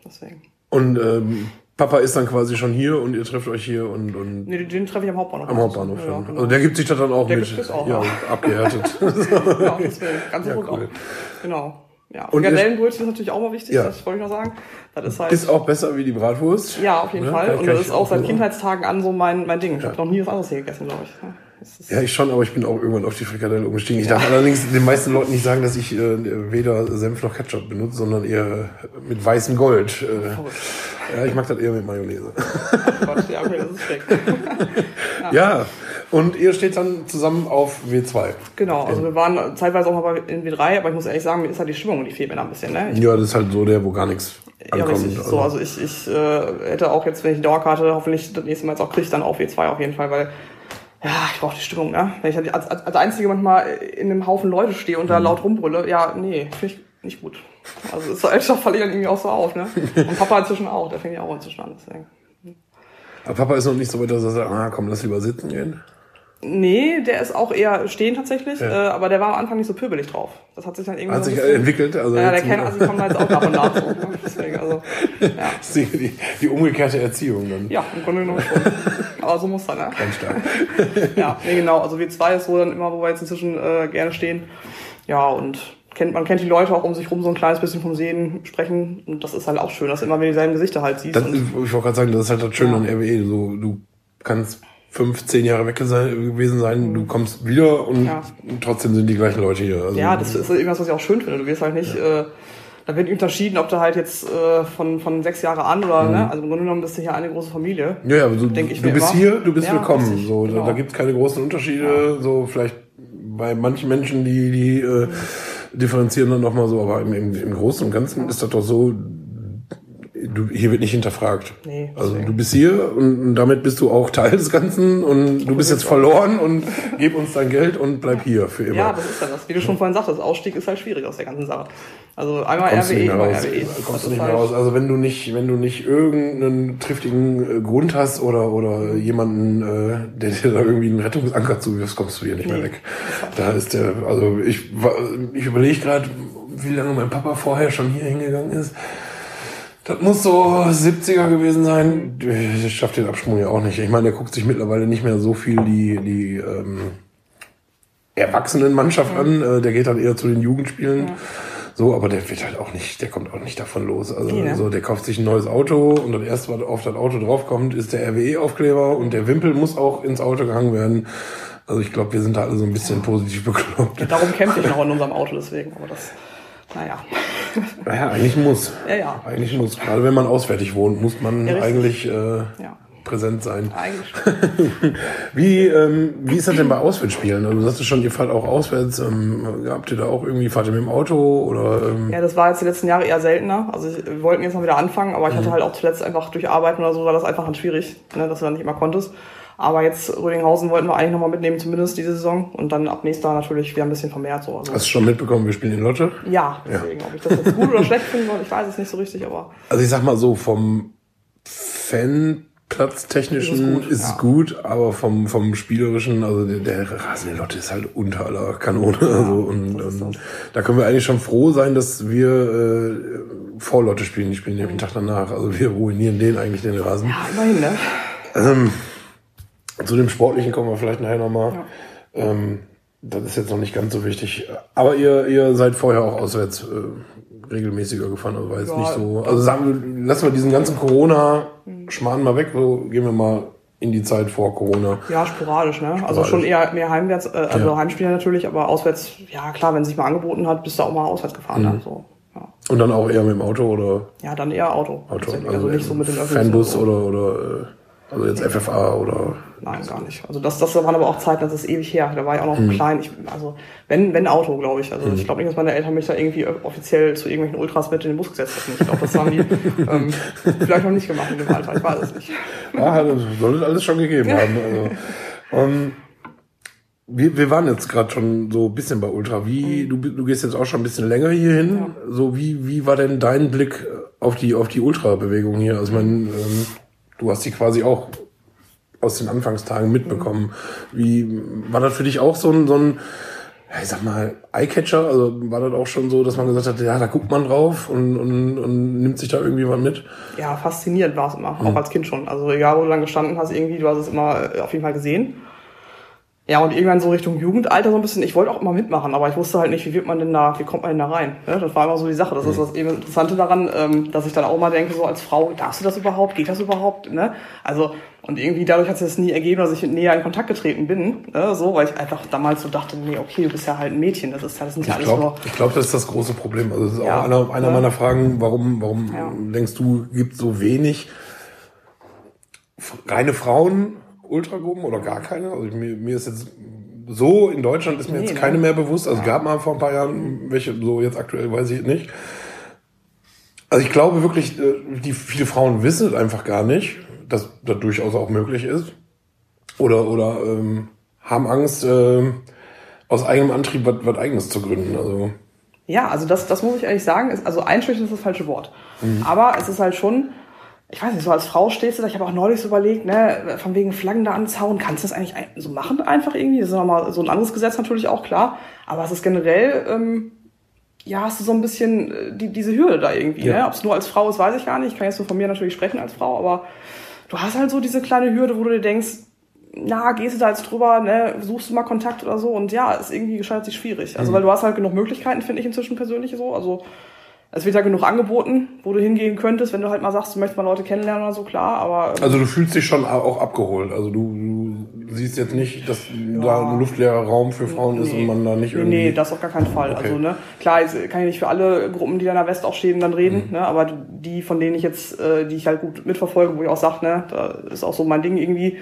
Deswegen. Und ähm, Papa ist dann quasi schon hier und ihr trefft euch hier und, und Nee, den, treffe ich am Hauptbahnhof. am Hauptbahnhof. Ja, dann. genau. Also der gibt sich das dann auch Der mit. gibt es auch, ja, ja. abgehärtet. *laughs* ja, deswegen, ganz Ja, cool. auch. Genau. Ja, Und Gardellenbrötchen ist natürlich auch mal wichtig, Ja. das wollte ich noch sagen. Das ist halt. ist auch besser wie die Bratwurst. ja, auf jeden Ne? Fall. Und das ist auch seit Kindheitstagen an so mein, mein Ding. Ich habe noch nie was anderes hier gegessen, glaube ich. Ja, Ja, ich schon, aber ich bin auch irgendwann auf die Frikadelle umgestiegen. Ich darf allerdings den meisten Leuten nicht sagen, dass ich äh, weder Senf noch Ketchup benutze, sondern eher mit weißem Gold. Äh, ja, ich mag das eher mit Mayonnaise. Gott, ja, okay, das ist schlecht. *laughs* Ja, und ihr steht dann zusammen auf W2. Genau, also wir waren zeitweise auch mal bei- in W3, aber ich muss ehrlich sagen, mir ist halt die Stimmung, die fehlt mir da ein bisschen. Ne? Ich, Ja, das ist halt so der, wo gar nichts ja, ankommt. richtig. So, also ich, ich äh, hätte auch jetzt, wenn ich die Dauerkarte hoffentlich das nächste Mal jetzt auch kriege, dann auf W2 auf jeden Fall, weil ja, ich brauche die Stimmung, ne? Wenn ich als, als, als Einzige manchmal in einem Haufen Leute stehe und da Mhm. laut rumbrülle, ja, nee, finde ich nicht gut. Also so älter falle ich dann irgendwie auch so auf, ne? Und Papa inzwischen auch, der fängt ja auch inzwischen an, deswegen. aber Papa ist noch nicht so weit, dass er sagt, ah, komm, lass lieber sitzen gehen. Nee, der ist auch eher stehen tatsächlich, Ja. äh, aber der war am Anfang nicht so pöbelig drauf. Das hat sich dann irgendwie Hat so sich bisschen- entwickelt. Also Ja, der jetzt- kennt, also ich komme da jetzt auch nach und nach so. ne? Deswegen, also, *laughs* ja. Die, die, die umgekehrte Erziehung dann. ja, im Grunde genommen schon. Aber so muss dann, ne? Ganz stark. *laughs* Ja, nee, genau. Also W2 ist so dann immer, wo wir jetzt inzwischen äh, gerne stehen. Ja, und kennt, man kennt die Leute auch um sich rum so ein kleines bisschen vom Sehen sprechen. Und das ist halt auch schön, dass du immer wieder dieselben Gesichter halt siehst. Das, ich wollte gerade sagen, das ist halt das Schöne Ja. an RWE. So, du kannst fünf, zehn Jahre weg gewesen sein, du kommst wieder und Mhm. Ja. trotzdem sind die gleichen Leute hier. Also, ja, das ist irgendwas, was ich auch schön finde. Du wirst halt nicht, äh, da wird unterschieden, ob du halt jetzt äh, von, von sechs Jahre an oder, ne? Also im Grunde genommen bist du hier eine große Familie. Ja, ja, aber du, Denk ich du bist immer. hier, du bist Ja, willkommen. richtig, so, genau. da, da gibt es keine großen Unterschiede. So vielleicht bei manchen Menschen, die, die äh, differenzieren dann nochmal so, aber im, im, im Großen und Ganzen ist das doch so, du, hier wird nicht hinterfragt. Nee, also du bist hier und, und damit bist du auch Teil des Ganzen und du bist jetzt verloren und gib uns dein Geld und bleib hier für immer. Ja, das ist ja das. Wie du schon vorhin sagtest, Ausstieg ist halt schwierig aus der ganzen Sache. Also einmal kommst RWE, mehr immer raus. RWE. Kommst Das du ist nicht mehr raus. Also wenn du nicht, wenn du nicht irgendeinen triftigen äh, Grund hast oder oder jemanden, äh, der dir da irgendwie einen Rettungsanker zuwirft, kommst du hier nicht mehr Nee. weg. Da ist der, also ich ich überlege gerade, wie lange mein Papa vorher schon hier hingegangen ist. Das muss so 70er gewesen sein. Ich schaff den Absprung ja auch nicht. Ich meine, der guckt sich mittlerweile nicht mehr so viel die, die ähm, Erwachsenenmannschaft an. Äh, Der geht dann eher zu den Jugendspielen. So, aber der wird halt auch nicht, der kommt auch nicht davon los. Also Nee, ne? so, der kauft sich ein neues Auto und das erste, was auf das Auto draufkommt, ist der RWE-Aufkleber und der Wimpel muss auch ins Auto gehangen werden. Also ich glaube, wir sind da alle so ein bisschen positiv bekloppt. Darum kämpfe ich noch in unserem Auto deswegen. Aber das, naja. Naja, eigentlich muss. Ja, ja. Eigentlich muss. Gerade wenn man auswärtig wohnt, muss man Ja, eigentlich äh, Ja. präsent sein. Eigentlich. *laughs* Wie, ähm, wie ist das denn bei Auswärtsspielen? Also du sagst schon, ihr fahrt auch auswärts. Ähm, habt ihr da auch irgendwie, fahrt ihr mit dem Auto oder ähm, Ja, das war jetzt die letzten Jahre eher seltener. Also ich, wir wollten jetzt mal wieder anfangen, aber ich Mhm. hatte halt auch zuletzt einfach durch Arbeiten oder so war das einfach dann schwierig, ne, dass du dann nicht immer konntest. Aber jetzt Rödinghausen wollten wir eigentlich nochmal mitnehmen, zumindest diese Saison. Und dann ab nächster natürlich wieder ein bisschen vermehrt so. Also, hast du schon mitbekommen, wir spielen in Lotte? ja, deswegen, ob ich das jetzt gut oder schlecht finde, ich weiß es nicht so richtig, aber Also ich sag mal so, vom Fanplatztechnischen Ist es gut, ist es ja. gut, aber vom, vom Spielerischen, also der, der Rasen in Lotte ist halt unter aller Kanone. also und, und da können wir eigentlich schon froh sein, dass wir äh, vor Lotte spielen. Die spielen nämlich den Tag danach. Also wir ruinieren den eigentlich den Rasen. ja, immerhin, ne? Ähm, zu dem Sportlichen kommen wir vielleicht nachher nochmal. Ähm, das ist jetzt noch nicht ganz so wichtig. Aber ihr, ihr seid vorher auch auswärts äh, regelmäßiger gefahren, aber war jetzt Ja, nicht so. Also sagen wir, lassen wir diesen ganzen Corona-Schmarrn mal weg, so gehen wir mal in die Zeit vor Corona. Ja, sporadisch, ne? Also Sporadisch. schon eher mehr heimwärts, äh, also Ja. Heimspiele natürlich, aber auswärts, ja klar, wenn es sich mal angeboten hat, bist du auch mal auswärts gefahren. Mhm. Ne? So, ja. Und dann auch eher mit dem Auto oder ja, dann eher Auto. Auto. tatsächlich. Also, nicht so mit den Öffentlichen. Fanbus oder, oder äh, also jetzt FFA oder Nein, gar nicht. Also das, das waren aber auch Zeiten, das ist ewig her. Da war ich auch noch Mhm. klein. Ich, also wenn, wenn Auto, glaube ich. Also ich glaube nicht, dass meine Eltern mich da irgendwie offiziell zu irgendwelchen Ultras mit in den Bus gesetzt hätten. Ich glaube, das haben die *laughs* ähm, vielleicht noch nicht gemacht in dem Alter. Ich weiß es nicht. Ja, das soll es alles schon gegeben haben. Also, ähm, wir, wir waren jetzt gerade schon so ein bisschen bei Ultra. Wie, du, du gehst jetzt auch schon ein bisschen länger hier hin. So, wie, wie war denn dein Blick auf die, auf die Ultra-Bewegung hier? Also, ich meine, ähm, du hast die quasi auch aus den Anfangstagen mitbekommen. Wie, war das für dich auch so ein, so ein, ich sag mal, Eyecatcher? Also, war das auch schon so, dass man gesagt hat, ja, da guckt man drauf und, und, und nimmt sich da irgendwie was mit? Ja, faszinierend war es immer, Mhm. auch als Kind schon. Also egal, wo du dann gestanden hast, irgendwie, du hast es immer äh, auf jeden Fall gesehen. Ja, und irgendwann so Richtung Jugendalter so ein bisschen, ich wollte auch immer mitmachen, aber ich wusste halt nicht, wie wird man denn da, wie kommt man denn da rein? Ne? Das war immer so die Sache. Das ist das eben Interessante daran, ähm, dass ich dann auch mal denke, so als Frau, darfst du das überhaupt? Geht das überhaupt? Ne? Also, und irgendwie dadurch hat sich das nie ergeben, dass ich näher in Kontakt getreten bin. Ne? So, weil ich einfach damals so dachte, nee, okay, du bist ja halt ein Mädchen, das ist ja, das ja Ich alles glaube, nur. ich glaub, das ist das große Problem. Also das ist Ja. auch einer, einer Ja. meiner Fragen, warum, warum Ja. denkst du, gibt so wenig reine Frauen Ultragruppen oder gar keine? Also mir, mir ist jetzt so in Deutschland ist mir Nee, jetzt ne? keine mehr bewusst. Also es gab mal vor ein paar Jahren welche, so jetzt aktuell weiß ich nicht. Also ich glaube wirklich, äh, die viele Frauen wissen es einfach gar nicht, dass das durchaus auch möglich ist. Oder, oder ähm, haben Angst, ähm, aus eigenem Antrieb was, was eigenes zu gründen. Also Ja, also das, das muss ich ehrlich sagen. Ist, also einschüchtern ist das falsche Wort. Aber es ist halt schon, ich weiß nicht, so als Frau stehst du da, ich habe auch neulich so überlegt, ne, von wegen Flaggen da anzauen, kannst du das eigentlich so machen einfach irgendwie? Das ist nochmal so ein anderes Gesetz natürlich auch, klar. Aber es ist generell, ähm, ja, hast du so ein bisschen äh, die, diese Hürde da irgendwie. Ja. Ne? Ob es nur als Frau ist, weiß ich gar nicht. Ich kann jetzt nur von mir natürlich sprechen als Frau, aber du hast halt so diese kleine Hürde, wo du dir denkst, na, gehst du da jetzt drüber, ne, suchst du mal Kontakt oder so und ja, ist irgendwie gestaltet sich schwierig. Also, weil du hast halt genug Möglichkeiten, finde ich inzwischen persönlich so. Also, es wird ja genug angeboten, wo du hingehen könntest, wenn du halt mal sagst, du möchtest mal Leute kennenlernen oder so, klar, aber ähm, Also du fühlst dich schon auch abgeholt. Also du, du siehst jetzt nicht, dass da ein luftleerer Raum für Frauen ist und man da nicht Nee, irgendwie. nee, das auf gar keinen Fall. Okay. Also, ne, klar, jetzt kann ich nicht für alle Gruppen, die da in der West auch stehen, dann reden, Mhm. ne, aber die, von denen ich jetzt, äh, die ich halt gut mitverfolge, wo ich auch sage, ne, da ist auch so mein Ding irgendwie,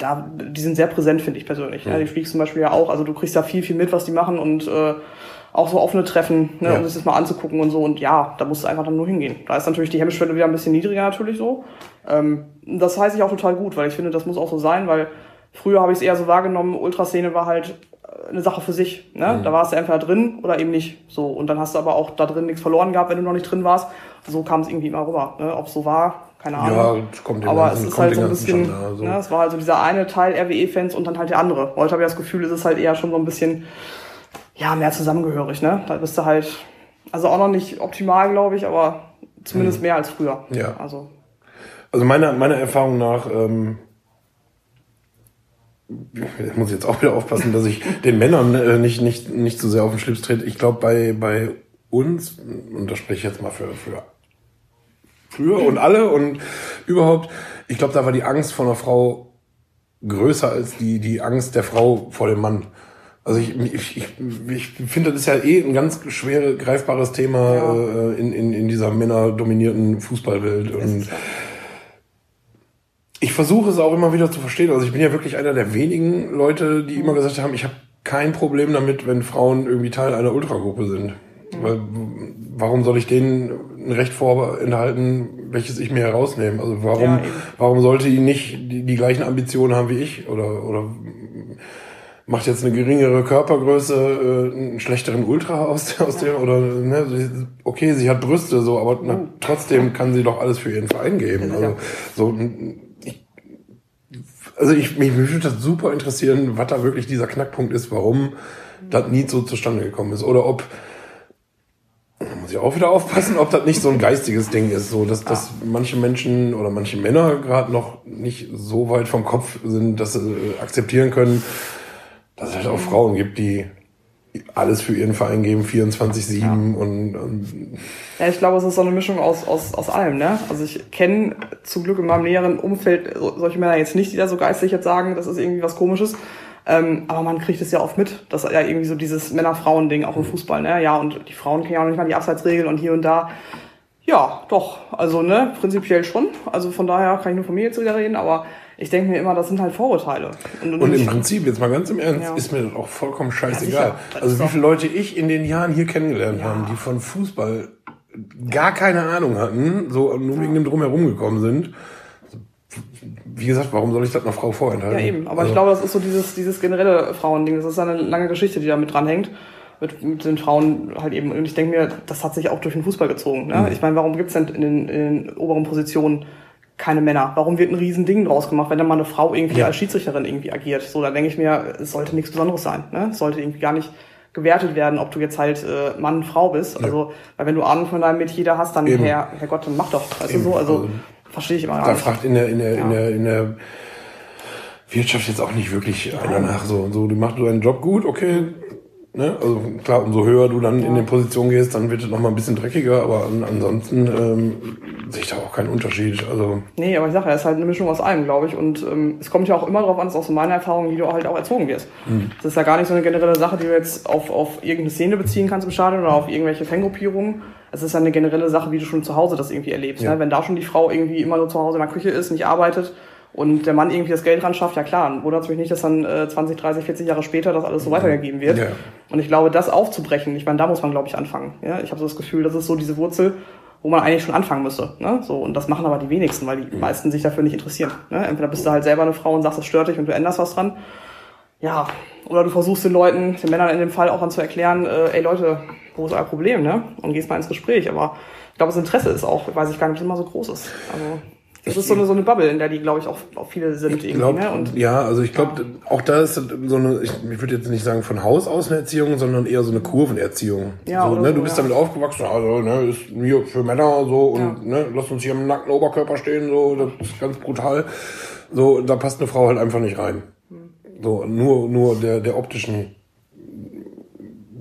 da, die sind sehr präsent, finde ich persönlich. Ne? Die fliegst zum Beispiel ja auch, also du kriegst ja viel, viel mit, was die machen und äh, auch so offene Treffen, ne, Ja. um sich das mal anzugucken und so. Und ja, da musst du einfach dann nur hingehen. Da ist natürlich die Hemmschwelle wieder ein bisschen niedriger natürlich so. Ähm, das heißt ich auch total gut, weil ich finde, das muss auch so sein, weil früher habe ich es eher so wahrgenommen, Ultraszene war halt äh, eine Sache für sich. Ne? Da warst du entweder drin oder eben nicht. So und dann hast du aber auch da drin nichts verloren gehabt, wenn du noch nicht drin warst. So kam es irgendwie immer rüber. Ne? Ob es so war, keine Ahnung. Ja, kommt dem aber Ganzen- es ist kommt halt so ein bisschen, schon nahe, so. ne? es war halt so dieser eine Teil RWE-Fans und dann halt der andere. Heute habe ich das Gefühl, es ist halt eher schon so ein bisschen, ja, mehr zusammengehörig. Ne? Da bist du halt, also auch noch nicht optimal, glaube ich, aber zumindest mehr als früher. Ja. Also Also meiner, meiner Erfahrung nach, ähm, ich muss jetzt auch wieder aufpassen, dass ich den Männern äh, nicht, nicht, nicht zu sehr auf den Schlips trete. Ich glaube, bei, bei uns, und das spreche ich jetzt mal für, für, für und alle und überhaupt, ich glaube, da war die Angst vor einer Frau größer als die, die Angst der Frau vor dem Mann. Also ich, ich, ich, ich finde, das ist ja eh ein ganz schwer greifbares Thema Ja. äh, in, in, in dieser männerdominierten Fußballwelt. Und ich versuche es auch immer wieder zu verstehen. Also ich bin ja wirklich einer der wenigen Leute, die immer gesagt haben, ich habe kein Problem damit, wenn Frauen irgendwie Teil einer Ultragruppe sind. Weil warum soll ich denen ein Recht vorenthalten, welches ich mir herausnehme? Also warum, Ja, warum sollte die nicht die, die gleichen Ambitionen haben wie ich? Oder, oder macht jetzt eine geringere Körpergröße äh, einen schlechteren Ultra aus, aus dem oder ne, okay, sie hat Brüste so, aber na, trotzdem kann sie doch alles für ihren Verein geben. Also so ich, also ich mich, mich würde das super interessieren, was da wirklich dieser Knackpunkt ist, warum das nie so zustande gekommen ist oder ob da muss ich auch wieder aufpassen, ob das nicht so ein geistiges Ding ist, so dass, dass manche Menschen oder manche Männer gerade noch nicht so weit vom Kopf sind, dass sie äh, akzeptieren können, dass es halt auch Frauen gibt, die alles für ihren Verein geben, 24-7 und, und Ja, ich glaube, es ist so eine Mischung aus, aus, aus allem, ne? Also ich kenne zum Glück in meinem näheren Umfeld so- solche Männer jetzt nicht, die da so geistig jetzt sagen, das ist irgendwie was komisches. Ähm, aber man kriegt es ja oft mit, dass ja irgendwie so dieses Männer-Frauen-Ding auch im Fußball, ne? Ja, und die Frauen kennen ja auch nicht mal die Abseitsregeln und hier und da. Ja, doch. Also, ne, prinzipiell schon. Also von daher kann ich nur von mir jetzt wieder reden, aber ich denke mir immer, das sind halt Vorurteile. Und, Und im ich- Prinzip, jetzt mal ganz im Ernst, Ja. ist mir das auch vollkommen Ja, scheißegal. Das also wie viele Leute ich in den Jahren hier kennengelernt habe, die von Fußball gar keine Ahnung hatten, so nur wegen dem Drumherum gekommen sind. Wie gesagt, warum soll ich das einer Frau vorenthalten? Ja, eben. Aber also, ich glaube, das ist so dieses, dieses generelle Frauending. Das ist eine lange Geschichte, die da mit dranhängt. Mit, mit den Frauen halt eben. Und ich denke mir, das hat sich auch durch den Fußball gezogen. Ne? Mhm. Ich meine, warum gibt's denn in den, in den oberen Positionen keine Männer? Warum wird ein Riesending draus gemacht, wenn dann mal eine Frau irgendwie Ja. als Schiedsrichterin irgendwie agiert? So, da denke ich mir, es sollte nichts Besonderes sein. Ne? Es sollte irgendwie gar nicht gewertet werden, ob du jetzt halt äh, Mann, Frau bist. Also, weil wenn du Ahnung von deinem Metier da hast, dann Eben. Herr, Herrgott, dann mach doch. Weißt Eben. du so? Also, Also, verstehe ich immer gar da nicht. fragt in der, in der, in Ja. der, in der Wirtschaft jetzt auch nicht wirklich einer nach. So, so, du machst du deinen Job gut, okay. Ne? Also klar, umso höher du dann in den Positionen gehst, dann wird es noch mal ein bisschen dreckiger, aber an, ansonsten ähm, sehe ich da auch keinen Unterschied. Also Nee, aber ich sage ja, es ist halt eine Mischung aus allem, glaube ich. Und ähm, es kommt ja auch immer darauf an, das ist auch so meine Erfahrung, wie du halt auch erzogen wirst. Das ist ja gar nicht so eine generelle Sache, die du jetzt auf, auf irgendeine Szene beziehen kannst im Stadion oder auf irgendwelche Fangruppierungen. Es ist ja eine generelle Sache, wie du schon zu Hause das irgendwie erlebst. Ja. Ne? Wenn da schon die Frau irgendwie immer nur zu Hause in der Küche ist, nicht arbeitet und der Mann irgendwie das Geld ran schafft, ja klar, wundert es mich nicht, dass dann äh, 20, 30, 40 Jahre später das alles so weitergegeben wird. Ja. Und ich glaube, das aufzubrechen, ich meine, da muss man, glaube ich, anfangen. Ja? Ich habe so das Gefühl, das ist so diese Wurzel, wo man eigentlich schon anfangen müsste. Ne? So, und das machen aber die wenigsten, weil die meisten sich dafür nicht interessieren. Ne? Entweder bist du halt selber eine Frau und sagst, das stört dich und du änderst was dran. Ja, oder du versuchst den Leuten, den Männern in dem Fall auch dann zu erklären, äh, ey Leute, wo ist euer Problem, ne? Und gehst mal ins Gespräch. Aber ich glaube, das Interesse ist auch, weiß ich gar nicht, immer so groß ist. Also, das ist so eine, so eine Bubble, in der die, glaube ich, auch, auch viele sind ich irgendwie. glaube, ne? Und ja, also ich glaube, auch da ist so eine, ich, ich würde jetzt nicht sagen von Haus aus eine Erziehung, sondern eher so eine Kurvenerziehung. Ja, so, ne, so, du bist ja. damit aufgewachsen, also ne, ist hier für Männer so und ne, lass uns hier im nackten Oberkörper stehen, so, das ist ganz brutal. So, da passt eine Frau halt einfach nicht rein. So, nur, nur der, der optischen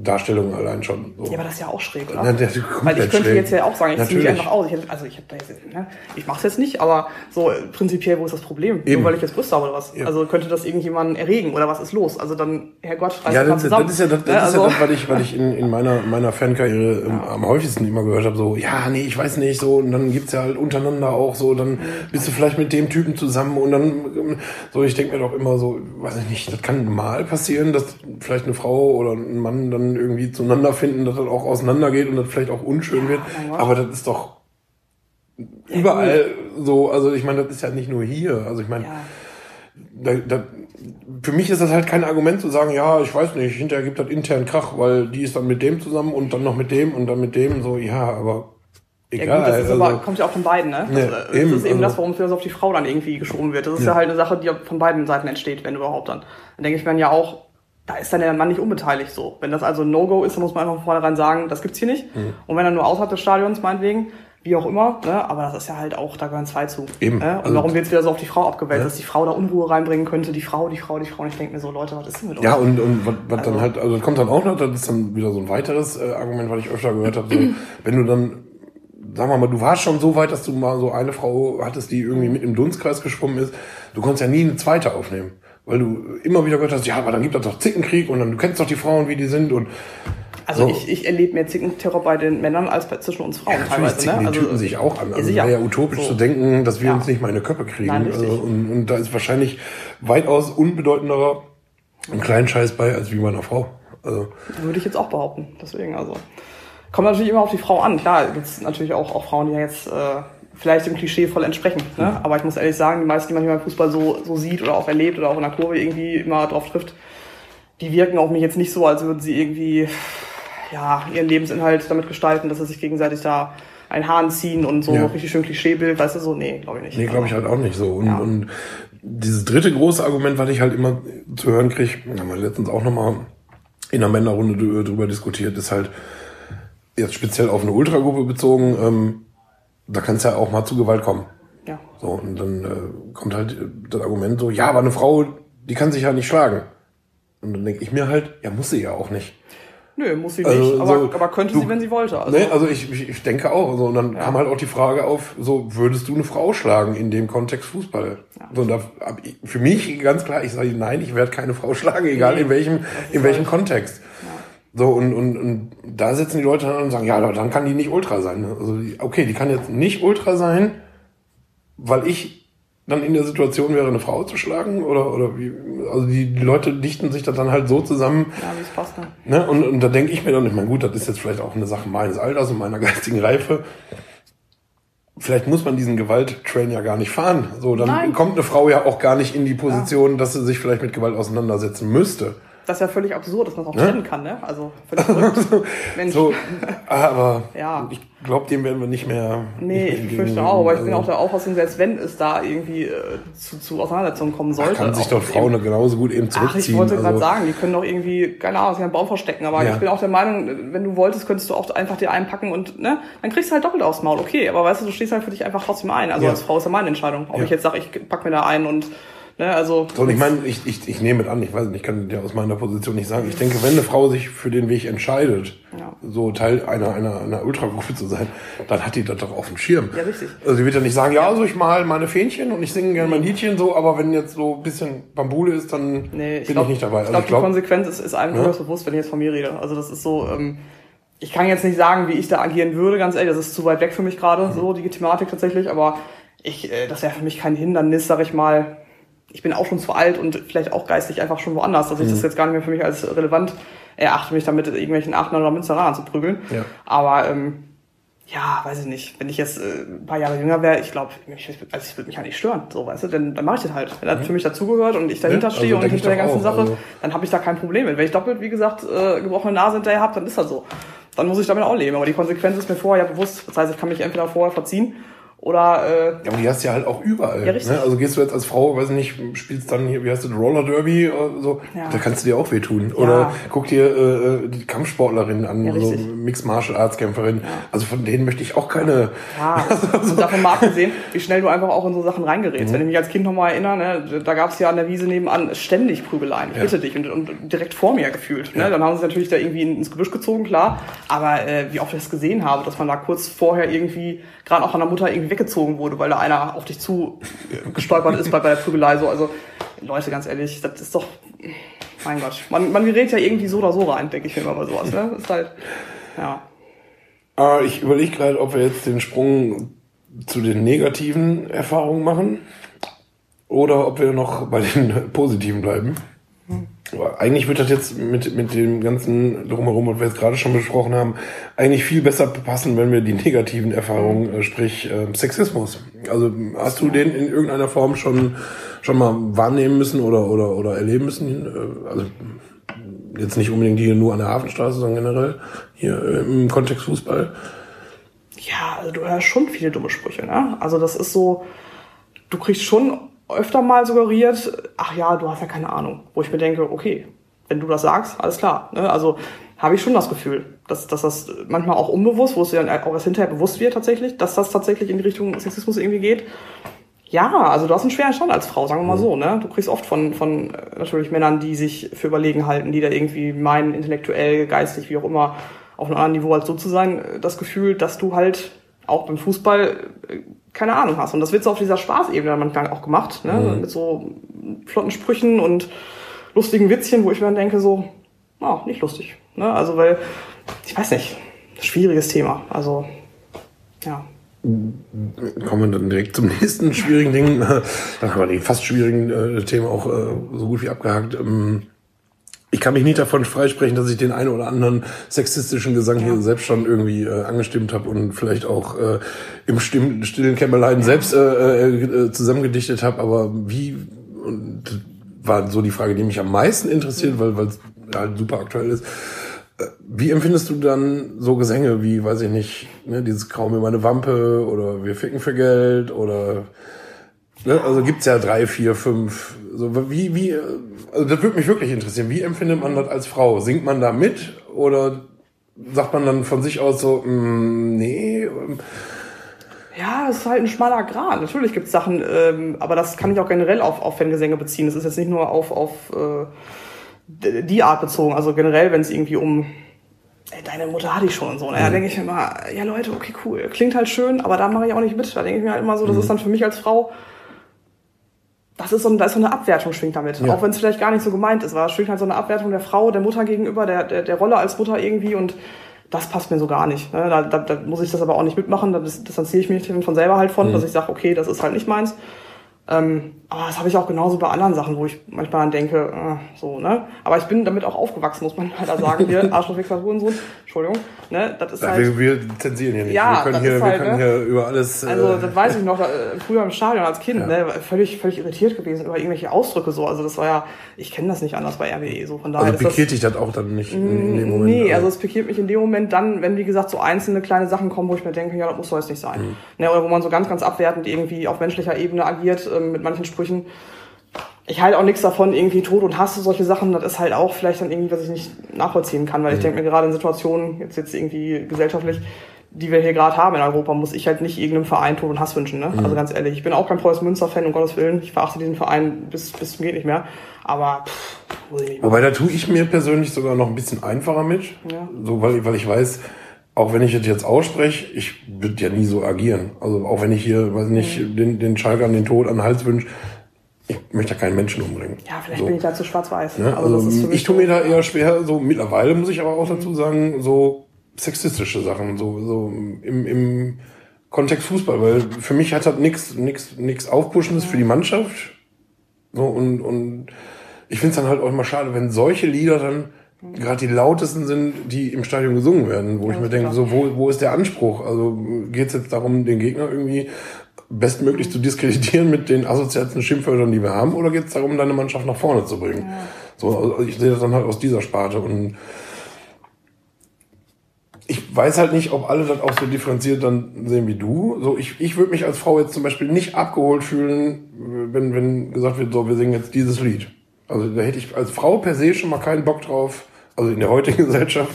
Darstellung allein schon. So. ja, aber das ist ja auch schräg, oder? Ja, der ist Weil ich könnte schräg. jetzt ja auch sagen, ich ziehe mich Natürlich. einfach aus. Ich, also ich habe da jetzt, ne, ich mache es jetzt nicht, aber so äh, prinzipiell, wo ist das Problem? Eben. Nur weil ich jetzt Brüste habe oder was? Ja. Also könnte das irgendjemanden erregen oder was ist los? Also dann, Herrgott, reiß Ja, das, zusammen. das ist ja das, das, Ne, ist ja also- das was ich, was ich in, in meiner, meiner Fankarriere ähm, am häufigsten immer gehört habe. So, ja, nee, ich weiß nicht, so, und dann gibt's ja halt untereinander auch so, dann bist du vielleicht mit dem Typen zusammen und dann, ähm, so, ich denke mir doch immer so, weiß ich nicht, das kann mal passieren, dass vielleicht eine Frau oder ein Mann dann irgendwie zueinander finden, dass das auch auseinandergeht und das vielleicht auch unschön wird. Gott. Aber das ist doch überall so, also ich meine, das ist ja nicht nur hier. Also ich meine, Ja. da, da, für mich ist das halt kein Argument zu sagen, ja, ich weiß nicht, hinterher gibt das intern Krach, weil die ist dann mit dem zusammen und dann noch mit dem und dann mit dem, so, ja, aber Ja egal. gut, das ist also, aber, kommt ja auch von beiden, ne? Ja, das, eben, das ist eben also- das, warum es auf die Frau dann irgendwie geschoben wird. Das ist ja, halt eine Sache, die von beiden Seiten entsteht, wenn überhaupt dann. Dann denke ich mir ja auch, da ist dann der Mann nicht unbeteiligt so. Wenn das also ein No-Go ist, dann muss man einfach von vornherein sagen, das gibt's hier nicht. Mhm. Und wenn er nur außerhalb des Stadions, meinetwegen, wie auch immer, ne? aber das ist ja halt auch, da gehören zwei zu. Eben. Ne? Und Also- warum wird es wieder so auf die Frau abgewälzt, Ja. dass die Frau da Unruhe reinbringen könnte, die Frau, die Frau, die Frau. Und ich denke mir so, Leute, was ist denn mit euch? Ja, und, und was, was dann Also- halt, also das kommt dann auch noch, das ist dann wieder so ein weiteres äh, Argument, was ich öfter gehört habe. So, *clears throat* wenn du dann, sagen wir mal, du warst schon so weit, dass du mal so eine Frau hattest, die irgendwie mit im Dunstkreis geschwommen ist, du konntest ja nie eine zweite aufnehmen. Weil du immer wieder gehört hast, ja, aber dann gibt es doch Zickenkrieg und dann du kennst doch die Frauen, wie die sind und Also So. ich, ich erlebe mehr Zickenterror bei den Männern als bei, zwischen uns Frauen natürlich teilweise. zicken Ne? die Also, Typen sich auch an. Ja, Also sicher. wäre ja utopisch So. zu denken, dass wir Ja. uns nicht mal in die Köpfe kriegen. Nein, also, und, und da ist wahrscheinlich weitaus unbedeutenderer ein kleinen Scheiß bei, als wie bei einer Frau. Also, Würde ich jetzt auch behaupten. Deswegen, also. Kommt natürlich immer auf die Frau an. Klar, gibt es natürlich auch, auch Frauen, die ja jetzt äh, vielleicht dem Klischee voll entsprechen. Ne? Aber ich muss ehrlich sagen, die meisten, die man hier beim Fußball so, so sieht oder auch erlebt oder auch in der Kurve irgendwie immer drauf trifft, die wirken auf mich jetzt nicht so, als würden sie irgendwie ja, ihren Lebensinhalt damit gestalten, dass sie sich gegenseitig da ein Hahn ziehen und so Ja. richtig schön Klischeebild, weißt du, so, nee, glaube ich nicht. Nee, glaube ich halt auch nicht so. Und, Ja. und dieses dritte große Argument, was ich halt immer zu hören kriege, haben wir letztens auch nochmal in der Männerrunde drü- drüber diskutiert, ist halt jetzt speziell auf eine Ultragruppe bezogen, ähm, da kann es ja auch mal zu Gewalt kommen. Ja. So, und dann äh, kommt halt äh, das Argument so, ja, aber eine Frau, die kann sich ja nicht schlagen. Und dann denke ich mir halt, ja, muss sie ja auch nicht. Nö, muss sie Also, nicht, aber, so, aber könnte du- sie, wenn sie wollte. Also, Ne? Also ich, ich, ich denke auch. So, und dann kam halt auch die Frage auf, so würdest du eine Frau schlagen in dem Kontext Fußball? So, und da für mich ganz klar, ich sage nein, ich werde keine Frau schlagen, egal Nee, in welchem, in welchem halt- Kontext. So, und, und, und da sitzen die Leute dann und sagen, ja, aber dann kann die nicht Ultra sein. ne? Also, okay, die kann jetzt nicht Ultra sein, weil ich dann in der Situation wäre, eine Frau zu schlagen? Oder, oder wie? Also die, die Leute dichten sich das dann halt so zusammen, ja, wie es passt. Ne? Ne? Und, und da denke ich mir dann, ich meine, gut, das ist jetzt vielleicht auch eine Sache meines Alters und meiner *laughs* geistigen Reife. Vielleicht muss man diesen Gewalttrain ja gar nicht fahren. So, dann Nein. kommt eine Frau ja auch gar nicht in die Position, dass sie sich vielleicht mit Gewalt auseinandersetzen müsste. Das ist ja völlig absurd, dass man es auch Ne? trennen kann, ne? Also völlig *laughs* verrückt. Mensch. So, aber *laughs* Ja. ich glaube, dem werden wir nicht mehr. Nee, nicht mehr ich entgegenwirken. auch, aber ich bin Also, auch der Auffassung, selbst wenn es da irgendwie äh, zu, zu Auseinandersetzungen kommen sollte. Kann sich doch Frauen eben- genauso gut eben Ach, zurückziehen. ich wollte gerade also, sagen, die können doch irgendwie, keine Ahnung, sich einen Baum verstecken, aber Ja. ich bin auch der Meinung, wenn du wolltest, könntest du auch einfach dir einpacken und, ne, dann kriegst du halt doppelt aufs Maul, okay, aber weißt du, du stehst halt für dich einfach trotzdem ein. Also Ja. als Frau ist ja meine Entscheidung, ob ich jetzt sage, ich pack mir da ein und, ne, also. So, und ich meine, ich, ich, ich nehme mit an, ich weiß nicht, ich kann dir aus meiner Position nicht sagen. Ich denke, wenn eine Frau sich für den Weg entscheidet, Ja. so Teil einer, einer, einer Ultragruppe zu sein, dann hat die das doch auf dem Schirm. Ja, richtig. Also die wird ja nicht sagen, ja, also ich mal meine Fähnchen und ich singe gerne mein Liedchen so, aber wenn jetzt so ein bisschen Bambule ist, dann Nee, ich bin glaub, ich nicht dabei. Ich Also glaube, ich die glaube, Konsequenz ist, ist einem Ja. durchaus bewusst, wenn ich jetzt von mir rede. Also das ist so, ähm, ich kann jetzt nicht sagen, wie ich da agieren würde, ganz ehrlich, das ist zu weit weg für mich gerade, so die Thematik tatsächlich, aber ich, äh, das wäre für mich kein Hindernis, sag ich mal. Ich bin auch schon zu alt und vielleicht auch geistig einfach schon woanders, dass ich Mhm. das jetzt gar nicht mehr für mich als relevant erachte, mich damit irgendwelchen Aachener oder Münsteraner zu prügeln. Ja. Aber ähm, ja, weiß ich nicht. Wenn ich jetzt äh, ein paar Jahre jünger wäre, ich glaube, ich, also ich würde mich ja nicht stören, so, weißt du, denn dann mache ich das halt. Wenn das für mich dazugehört und ich dahinter Ja, also stehe und denke ich hinter der ganzen auch, Sache, also- dann habe ich da kein Problem mit. Wenn ich doppelt, wie gesagt, äh, gebrochene Nase hinterher habe, dann ist das so. Dann muss ich damit auch leben. Aber die Konsequenz ist mir vorher ja bewusst. Das heißt, ich kann mich entweder vorher verziehen oder äh, ja, aber die hast du ja halt auch überall. Ja, richtig. ne? Also gehst du jetzt als Frau, weiß nicht, spielst dann hier, wie heißt das, Roller Derby oder so, Ja. da kannst du dir auch wehtun. Oder guck dir äh, die Kampfsportlerin an, Ja, so. Mixed Martial Arts Kämpferin. Also von denen möchte ich auch keine. Ja, *laughs* und davon mal abgesehen, wie schnell du einfach auch in so Sachen Mhm. reingerätst. Wenn ich mich als Kind nochmal erinnere, ne, da gab es ja an der Wiese nebenan ständig Prügeleien, ich Ja. bitte dich, und, und direkt vor mir gefühlt. Ne? Dann haben sie natürlich da irgendwie ins Gebüsch gezogen, klar. Aber äh, wie oft ich das gesehen habe, dass man da kurz vorher irgendwie, gerade auch an der Mutter irgendwie weggezogen wurde, weil da einer auf dich zu gestolpert ist bei, bei der Prügelei. So. Also Leute, ganz ehrlich, das ist doch, mein Gott, man, man gerät ja irgendwie so oder so rein, denke ich mir immer bei sowas. Ne? Ist halt, ja. Äh, ich überlege gerade, ob wir jetzt den Sprung zu den negativen Erfahrungen machen oder ob wir noch bei den *laughs* positiven bleiben. Aber eigentlich wird das jetzt mit, mit dem ganzen Drumherum, was wir jetzt gerade schon besprochen haben, eigentlich viel besser passen, wenn wir die negativen Erfahrungen, äh, sprich äh, Sexismus. Also hast du den in irgendeiner Form schon, schon mal wahrnehmen müssen oder, oder, oder erleben müssen? Äh, Also jetzt nicht unbedingt hier nur an der Hafenstraße, sondern generell hier äh, im Kontext Fußball. Ja, also du hörst schon viele dumme Sprüche, ne? Also das ist so, du kriegst schon öfter mal suggeriert, ach ja, du hast ja keine Ahnung. Wo ich mir denke, okay, wenn du das sagst, alles klar. Ne? Also habe ich schon das Gefühl. dass, dass das manchmal auch unbewusst, wo es dir dann auch erst hinterher bewusst wird tatsächlich, dass das tatsächlich in die Richtung Sexismus irgendwie geht. Ja, also du hast einen schweren Stand als Frau, sagen wir mal so, ne? Du kriegst oft von, von äh, natürlich Männern, die sich für überlegen halten, die da irgendwie meinen, intellektuell, geistig, wie auch immer, auf einem anderen Niveau als du zu sein, äh, das Gefühl, dass du halt auch beim Fußball äh, keine Ahnung hast. Und das wird so auf dieser Spaßebene manchmal auch gemacht, ne? Mhm. Mit so flotten Sprüchen und lustigen Witzchen, wo ich mir dann denke, so, ah, nicht lustig. Ne? Also weil, ich weiß nicht, schwieriges Thema. Also, ja. Kommen wir dann direkt zum *laughs* nächsten schwierigen Ding. Dann haben wir die fast schwierigen äh, Themen auch äh, so gut wie abgehakt. Ähm, ich kann mich nicht davon freisprechen, dass ich den einen oder anderen sexistischen Gesang hier selbst schon irgendwie äh, angestimmt habe und vielleicht auch äh, im Stimm stillen Kämmerlein selbst äh, äh, zusammengedichtet habe. Aber wie und das war so die Frage, die mich am meisten interessiert, weil weil es halt super aktuell ist. Äh, Wie empfindest du dann so Gesänge wie, weiß ich nicht, ne, dieses Grau mir meine Wampe oder wir ficken für Geld oder ne, also gibt's ja drei, vier, fünf. So wie wie also das würde mich wirklich interessieren. Wie empfindet man das als Frau? Singt man da mit oder sagt man dann von sich aus so, mm, nee, Ja, es ist halt ein schmaler Grad. Natürlich gibt es Sachen, ähm, aber das kann ich auch generell auf, auf Fangesänge beziehen. Das ist jetzt nicht nur auf, auf äh, die Art bezogen. Also generell, wenn es irgendwie um ey, deine Mutter hatte ich schon und so. Ne? Da denke ich mir immer, ja Leute, okay, cool. Klingt halt schön, aber da mache ich auch nicht mit. Da denke ich mir halt immer so, das ist dann für mich als Frau, das ist so, da ist so eine Abwertung schwingt damit. Ja. Auch wenn es vielleicht gar nicht so gemeint ist, aber es schwingt halt so eine Abwertung der Frau, der Mutter gegenüber, der, der, der Rolle als Mutter irgendwie und das passt mir so gar nicht. Ne? Da, da, da muss ich das aber auch nicht mitmachen, da dis- distanziere ich mich von selber halt von, dass ich sage, okay, das ist halt nicht meins. Ähm, aber das habe ich auch genauso bei anderen Sachen, wo ich manchmal dann denke, äh, so, ne? Aber ich bin damit auch aufgewachsen, muss man leider sagen. Hier, *laughs* Arschlochwichser, Hurensohn, Entschuldigung, ne? Das ist Ja, halt... wir, wir zensieren hier nicht. Ja, wir können, hier, ist wir halt, können ne? hier über alles. äh, Also, das weiß ich noch, da, äh, früher im Stadion als Kind, Ja. ne, völlig, völlig irritiert gewesen über irgendwelche Ausdrücke so. Also, das war ja, ich kenne das nicht anders bei RWE, so von daher also das. pikiert dich das auch dann nicht in, in dem Moment. Nee, also es pikiert mich in dem Moment dann, wenn wie gesagt so einzelne kleine Sachen kommen, wo ich mir denke, ja, das muss doch jetzt nicht sein. Mhm. Ne, oder wo man so ganz, ganz abwertend irgendwie auf menschlicher Ebene agiert ähm, mit manchen Sprüchen. Ich halte auch nichts davon, irgendwie Tod und Hass, solche Sachen, das ist halt auch vielleicht dann irgendwie, was ich nicht nachvollziehen kann, Mhm. weil ich denke mir gerade in Situationen, jetzt, jetzt irgendwie gesellschaftlich, die wir hier gerade haben in Europa, muss ich halt nicht irgendeinem Verein Tod und Hass wünschen. Mhm. Ne? Also ganz ehrlich, ich bin auch kein Preußen-Münster-Fan, um Gottes Willen. Ich verachte diesen Verein bis, bis zum geht nicht mehr. Aber pff, muss ich nicht machen. Wobei da tue ich mir persönlich sogar noch ein bisschen einfacher mit. Ja. So, weil, weil ich weiß, auch wenn ich das jetzt ausspreche, ich würde ja nie so agieren. Also auch wenn ich hier, weiß nicht, Mhm. den, den Schalkern den Tod an den Hals wünsche, ich möchte ja keinen Menschen umbringen. Ja, vielleicht so. bin ich da zu schwarz-weiß. Ne? Also mich ich tue mir da eher schwer, so mittlerweile muss ich aber auch dazu sagen, so sexistische Sachen, so, so im, im Kontext Fußball, weil für mich hat das nichts nix, nix Aufpuschendes für die Mannschaft. So, und, und ich finde es dann halt auch immer schade, wenn solche Lieder dann gerade die lautesten sind, die im Stadion gesungen werden, wo ich mir denke, so, wo, wo ist der Anspruch? Also geht es jetzt darum, den Gegner irgendwie bestmöglich zu diskreditieren mit den assoziierten Schimpfwörtern, die wir haben, oder geht es darum, deine Mannschaft nach vorne zu bringen? So, also ich sehe das dann halt aus dieser Sparte und ich weiß halt nicht, ob alle das auch so differenziert dann sehen wie du. So, ich, ich würde mich als Frau jetzt zum Beispiel nicht abgeholt fühlen, wenn, wenn gesagt wird, so, wir singen jetzt dieses Lied. Also da hätte ich als Frau per se schon mal keinen Bock drauf, also in der heutigen *laughs* Gesellschaft,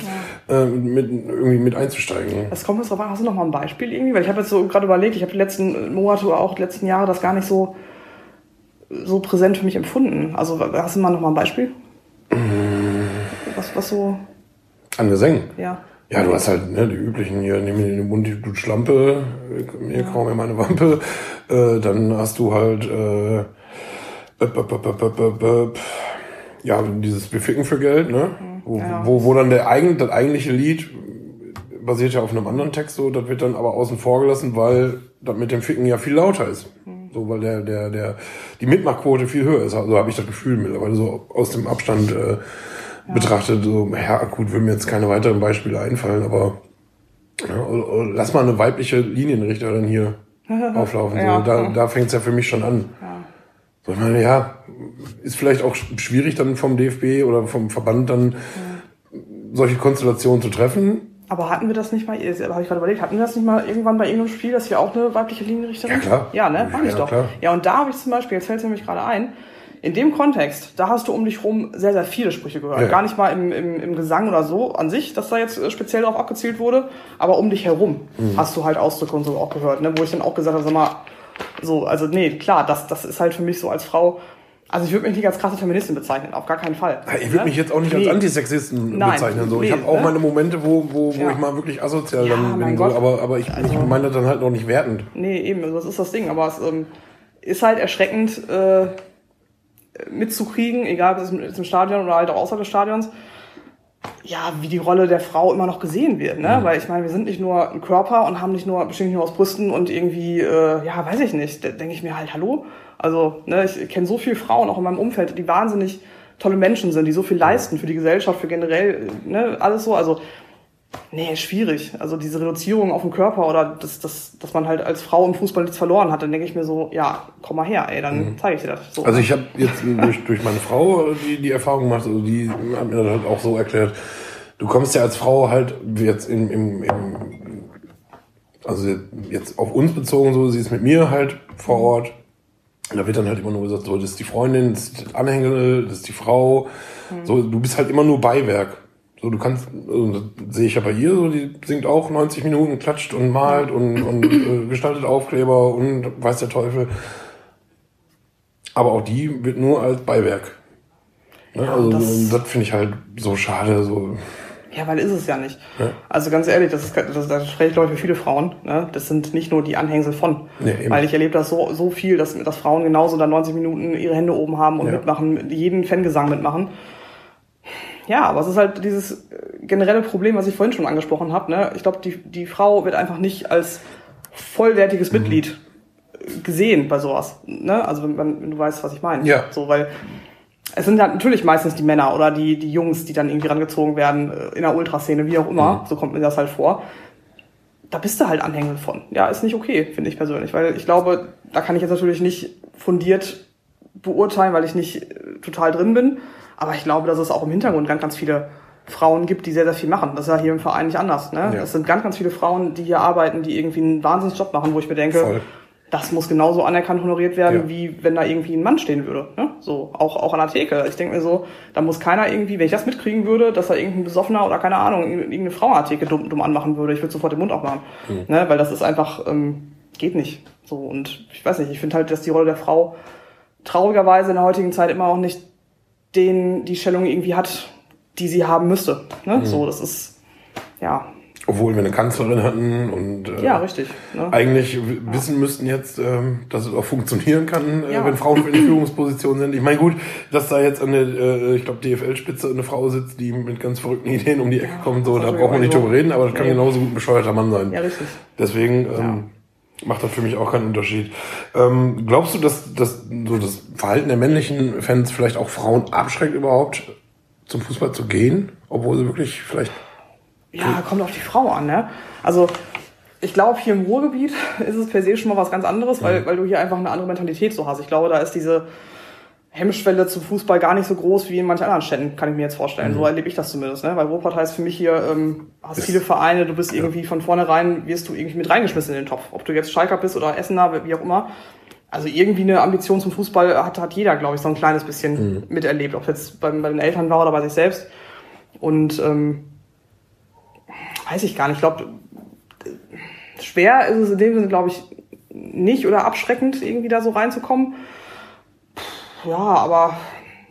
äh, mit, irgendwie mit einzusteigen. Das kommt jetzt drauf an. Hast du noch mal ein Beispiel irgendwie? Weil ich habe jetzt so gerade überlegt, ich habe die letzten Monate oder auch die letzten Jahre das gar nicht so, so präsent für mich empfunden. Also hast du mal noch mal ein Beispiel? Was, was so, An Gesängen. ja. Ja, du hast halt ne, die üblichen hier, nimm mir den Mund, du Schlampe, mir kaum mir meine Wampe. Äh, dann hast du halt äh, ja dieses Beficken für Geld, ne? Wo, Ja. wo, wo dann der eigen, das eigentliche Lied basiert ja auf einem anderen Text so, das wird dann aber außen vor gelassen, weil das mit dem Ficken ja viel lauter ist. So, weil der, der, der, die Mitmachquote viel höher ist. Also habe ich das Gefühl mittlerweile so aus dem Abstand äh, betrachtet. So, ja, gut, würden mir jetzt keine weiteren Beispiele einfallen, aber ja, oder- oder lass mal eine weibliche Linienrichterin hier *laughs* auflaufen. So, Ja. da da fängt es ja für mich schon an. So, ich meine, ja, ist vielleicht auch sch- schwierig dann vom DFB oder vom Verband dann solche Konstellationen zu treffen. Aber hatten wir das nicht mal, habe ich gerade überlegt, hatten wir das nicht mal irgendwann bei irgendeinem Spiel, dass wir auch eine weibliche Linienrichterin? Ja, klar. Ja, ne? Fand Ja, ich doch. klar. Ja, und da habe ich zum Beispiel, jetzt fällt es mir nämlich gerade ein, in dem Kontext, da hast du um dich rum sehr, sehr viele Sprüche gehört. Ja. Gar nicht mal im, im, im Gesang oder so an sich, dass da jetzt äh, speziell darauf abgezielt wurde, aber um dich herum Mhm. hast du halt Ausdrücke und so auch gehört, ne? wo ich dann auch gesagt habe, sag mal, so, also nee, klar, das, das ist halt für mich so als Frau, also ich würde mich nicht als krasse Feministin bezeichnen, auf gar keinen Fall. Ja, Ich würde ne? mich jetzt auch nicht Nee. als Antisexisten Nein, bezeichnen. So. ich nee, habe auch ne? meine Momente, wo, wo, wo Ja. ich mal wirklich asozial Ja, dann bin. So. Aber, aber ich, ich Also- meine das dann halt noch nicht wertend. Nee, eben, also das ist das Ding. Aber es ähm, ist halt erschreckend äh, mitzukriegen, egal ob es im, im Stadion oder halt auch außerhalb des Stadions, ja, wie die Rolle der Frau immer noch gesehen wird. Ne? Weil ich meine, wir sind nicht nur ein Körper und haben nicht nur, bestehen nicht nur aus Brüsten und irgendwie, äh, ja, weiß ich nicht, da denke ich mir halt, hallo? Also, ne, ich kenne so viele Frauen auch in meinem Umfeld, die wahnsinnig tolle Menschen sind, die so viel leisten für die Gesellschaft, für generell, ne, alles so. Also, Nee, schwierig. Also diese Reduzierung auf den Körper oder das, das, dass man halt als Frau im Fußball nichts verloren hat, dann denke ich mir so, ja, komm mal her, ey, dann zeige ich dir das. So. Also ich habe jetzt durch, durch meine Frau die, die Erfahrung gemacht, also die hat mir das halt auch so erklärt, du kommst ja als Frau halt jetzt im, im, im also jetzt auf uns bezogen, so sie ist mit mir halt vor Ort. Und da wird dann halt immer nur gesagt, so, das ist die Freundin, das ist das Anhängel, das ist die Frau. So, du bist halt immer nur Beiwerk. So, du kannst, also, das sehe ich ja bei ihr, so, die singt auch 90 Minuten, klatscht und malt und, und äh, gestaltet Aufkleber und weiß der Teufel. Aber auch die wird nur als Beiwerk. Ne? also das- das, finde ich halt so schade. So. Ja, weil ist es ja nicht. Also ganz ehrlich, das ist, das, das spreche ich glaube ich für viele Frauen. Ne? Das sind nicht nur die Anhängsel von. Eben. weil ich erlebe das so, so viel, dass, dass Frauen genauso da 90 Minuten ihre Hände oben haben und Ja. mitmachen, jeden Fangesang mitmachen. Ja, aber es ist halt dieses äh, generelle Problem, was ich vorhin schon angesprochen habe. Ne? Ich glaube, die, die Frau wird einfach nicht als vollwertiges Mhm. Mitglied äh, gesehen bei sowas. Ne? Also wenn, wenn, du weißt, was ich meine. Ja. So, weil es sind halt natürlich meistens die Männer oder die, die Jungs, die dann irgendwie rangezogen werden äh, in der Ultraszene, wie auch immer. So kommt mir das halt vor. Da bist du halt Anhänger von. Ja, ist nicht okay, finde ich persönlich. Weil ich glaube, da kann ich jetzt natürlich nicht fundiert beurteilen, weil ich nicht total drin bin. Aber ich glaube, dass es auch im Hintergrund ganz, ganz viele Frauen gibt, die sehr, sehr viel machen. Das ist ja hier im Verein nicht anders. Ne? Ja. Es sind ganz, ganz viele Frauen, die hier arbeiten, die irgendwie einen Wahnsinnsjob machen, wo ich mir denke, Voll. das muss genauso anerkannt honoriert werden, Ja. wie wenn da irgendwie ein Mann stehen würde. Ne? So, auch, auch an der Theke. Ich denke mir so, da muss keiner irgendwie, wenn ich das mitkriegen würde, dass da irgendein Besoffener oder keine Ahnung, irgendeine Frau an der Theke dumm, dumm anmachen würde, ich würde sofort den Mund aufmachen. Ne? Weil das ist einfach, ähm, geht nicht. So, und ich weiß nicht, ich finde halt, dass die Rolle der Frau traurigerweise in der heutigen Zeit immer auch nicht den, die Stellung irgendwie hat, die sie haben müsste. Ne? So, das ist, ja, Obwohl wir eine Kanzlerin hatten und äh, ja, richtig. Ne? eigentlich w- wissen müssten jetzt, ähm, dass es auch funktionieren kann, äh, Ja. wenn Frauen in Führungspositionen sind. Ich meine, gut, dass da jetzt an der, äh, ich glaube, DFL-Spitze eine Frau sitzt, die mit ganz verrückten Ideen um die Ecke kommt, so, da braucht man nicht drüber reden, aber das kann genauso gut ein bescheuerter Mann sein. Ja, richtig. Deswegen ähm, macht das für mich auch keinen Unterschied. Ähm, glaubst du, dass, dass so das Verhalten der männlichen Fans vielleicht auch Frauen abschreckt überhaupt, zum Fußball zu gehen, obwohl sie wirklich vielleicht Ja, kommt auf die Frau an, ne? Also, ich glaube, hier im Ruhrgebiet *laughs* ist es per se schon mal was ganz anderes, weil, weil du hier einfach eine andere Mentalität so hast. Ich glaube, da ist diese Hemmschwelle zum Fußball gar nicht so groß wie in manchen anderen Städten, kann ich mir jetzt vorstellen. So erlebe ich das zumindest, ne? Weil Ruhrpott heißt für mich hier, ähm, hast viele Vereine, du bist irgendwie von vornherein, wirst du irgendwie mit reingeschmissen in den Topf. Ob du jetzt Schalker bist oder Essener, wie auch immer. Also irgendwie eine Ambition zum Fußball hat, hat jeder, glaube ich, so ein kleines bisschen miterlebt. Ob jetzt bei, bei den Eltern war oder bei sich selbst. Und ähm, weiß ich gar nicht. Ich glaube, schwer ist es in dem Sinne, glaube ich, nicht oder abschreckend, irgendwie da so reinzukommen. Ja, aber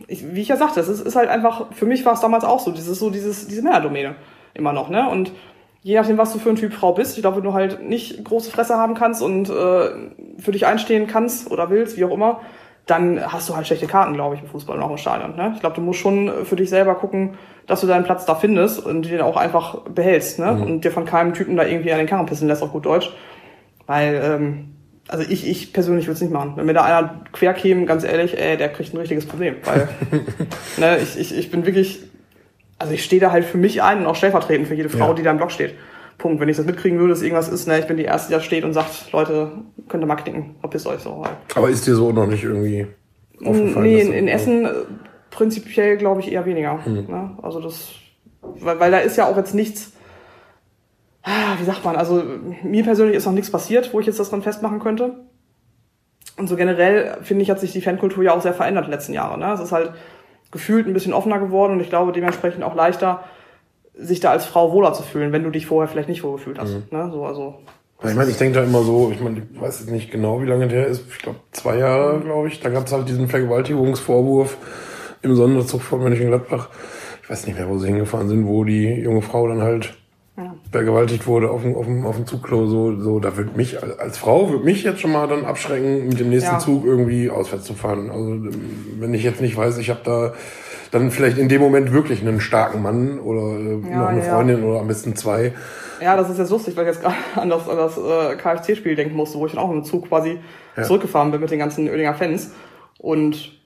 ich, wie ich ja sagte, es ist, ist halt einfach, für mich war es damals auch so, dieses, so dieses, diese Männerdomäne immer noch, ne? Und je nachdem, was du für ein Typ Frau bist, ich glaube, wenn du halt nicht große Fresse haben kannst und äh, für dich einstehen kannst oder willst, wie auch immer, dann hast du halt schlechte Karten, glaube ich, im Fußball und auch im Stadion. Ne? Ich glaube, du musst schon für dich selber gucken, dass du deinen Platz da findest und den auch einfach behältst ne? und dir von keinem Typen da irgendwie an den Karren pissen lässt, auf gut Deutsch. Weil, ähm, also ich, ich persönlich würde es nicht machen. Wenn mir da einer quer käme, ganz ehrlich, ey, der kriegt ein richtiges Problem. Weil *laughs* ne, ich, ich, ich bin wirklich, also ich stehe da halt für mich ein und auch stellvertretend für jede Frau, Ja. die da im Block steht. Punkt. Wenn ich das mitkriegen würde, dass irgendwas ist, ne, ich bin die Erste, die da steht und sagt, Leute, könnt ihr mal knicken, verpisst euch so. Weil Aber ist dir so noch nicht irgendwie aufgefallen? Nee, in, in Essen äh, prinzipiell glaube ich eher weniger. Ne? Also das, weil, weil da ist ja auch jetzt nichts, wie sagt man, also mir persönlich ist noch nichts passiert, wo ich jetzt das dann festmachen könnte. Und so generell, finde ich, hat sich die Fankultur ja auch sehr verändert in den letzten Jahren. Ne? Es ist halt gefühlt ein bisschen offener geworden und ich glaube dementsprechend auch leichter, sich da als Frau wohler zu fühlen, wenn du dich vorher vielleicht nicht wohl gefühlt hast. Mhm. Ne? So, also, Ich meine, ich denke da immer so, ich meine, ich weiß jetzt nicht genau, wie lange der ist. Ich glaube, zwei Jahre, glaube ich. Da gab es halt diesen Vergewaltigungsvorwurf im Sonderzug von Mönchengladbach. Ich weiß nicht mehr, wo sie hingefahren sind, wo die junge Frau dann halt ja. vergewaltigt wurde auf dem, auf dem, auf dem Zugklo. So, so, da wird mich, als- als Frau, wird mich jetzt schon mal dann abschrecken, mit dem nächsten Ja. Zug irgendwie auswärts zu fahren. Also, wenn ich jetzt nicht weiß, ich habe da dann vielleicht in dem Moment wirklich einen starken Mann oder äh, Ja, noch eine ja. Freundin oder am besten zwei. Ja, das ist jetzt lustig, weil ich jetzt gerade *laughs* an das, an das äh, KFC-Spiel denken musste, wo ich dann auch mit dem Zug quasi Ja. zurückgefahren bin mit den ganzen Oerdinger Fans. Und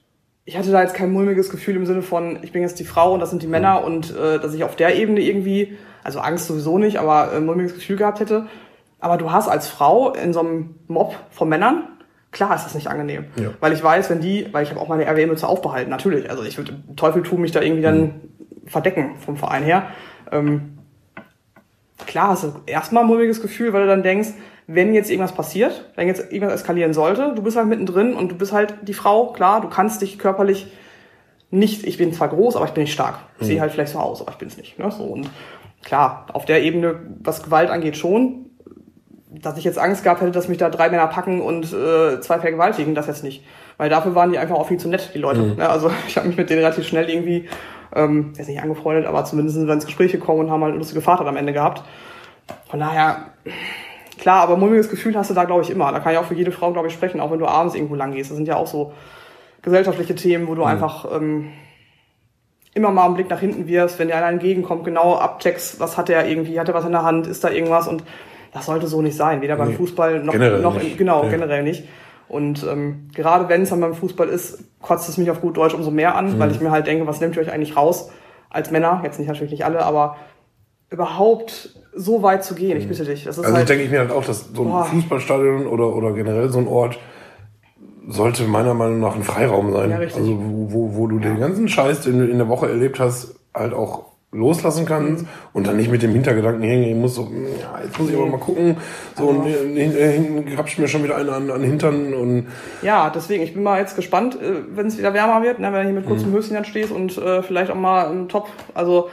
ich hatte da jetzt kein mulmiges Gefühl im Sinne von, ich bin jetzt die Frau und das sind die Männer und äh, dass ich auf der Ebene irgendwie, also Angst sowieso nicht, aber äh, mulmiges Gefühl gehabt hätte. Aber du hast als Frau in so einem Mob von Männern, klar ist das nicht angenehm. Ja. Weil ich weiß, wenn die, weil ich habe auch meine RWE-Mütze aufbehalten, natürlich. Also ich würde Teufel tun, mich da irgendwie dann verdecken vom Verein her. Ähm, klar hast du erstmal ein mulmiges Gefühl, weil du dann denkst, wenn jetzt irgendwas passiert, wenn jetzt irgendwas eskalieren sollte, du bist halt mittendrin und du bist halt die Frau, klar, du kannst dich körperlich nicht, ich bin zwar groß, aber ich bin nicht stark. Ich sehe halt vielleicht so aus, aber ich bin es nicht. Ne? So, und klar, auf der Ebene, was Gewalt angeht, schon. Dass ich jetzt Angst gehabt hätte, dass mich da drei Männer packen und äh, zwei vergewaltigen, das jetzt nicht. Weil dafür waren die einfach auch viel zu nett, die Leute. Ne? Also *laughs* ich habe mich mit denen relativ schnell irgendwie, ähm, jetzt nicht angefreundet, aber zumindest sind wir ins Gespräch gekommen und haben halt eine lustige Fahrt am Ende gehabt. Von daher, klar, aber mulmiges Gefühl hast du da, glaube ich, immer. Da kann ich auch für jede Frau, glaube ich, sprechen, auch wenn du abends irgendwo lang gehst. Das sind ja auch so gesellschaftliche Themen, wo du einfach ähm, immer mal einen Blick nach hinten wirfst, wenn dir einer entgegenkommt, genau abcheckst, was hat er irgendwie, hat er was in der Hand, ist da irgendwas und das sollte so nicht sein, weder beim Nee, Fußball noch, noch nicht. genau, Ja. generell nicht. Und ähm, gerade wenn es dann beim Fußball ist, kotzt es mich auf gut Deutsch umso mehr an, Mhm. weil ich mir halt denke, was nehmt ihr euch eigentlich raus als Männer, jetzt nicht natürlich nicht alle, aber überhaupt so weit zu gehen, ich bitte dich. Das ist Also halt, denke ich mir halt auch, dass so ein Boah. Fußballstadion oder, oder generell so ein Ort sollte meiner Meinung nach ein Freiraum sein. Ja, richtig. also wo, wo, du den ganzen Scheiß, den du in der Woche erlebt hast, halt auch loslassen kannst Mhm. und dann nicht mit dem Hintergedanken hängen, ich muss so, hm, ja, jetzt muss ich aber mal gucken, so und äh, hinten grapscht mir schon wieder einer an, an Hintern und Ja, deswegen, ich bin mal jetzt gespannt, äh, wenn es wieder wärmer wird, ne, wenn du hier mit Mhm. kurzem Höschen dann stehst und äh, vielleicht auch mal im Top. Also,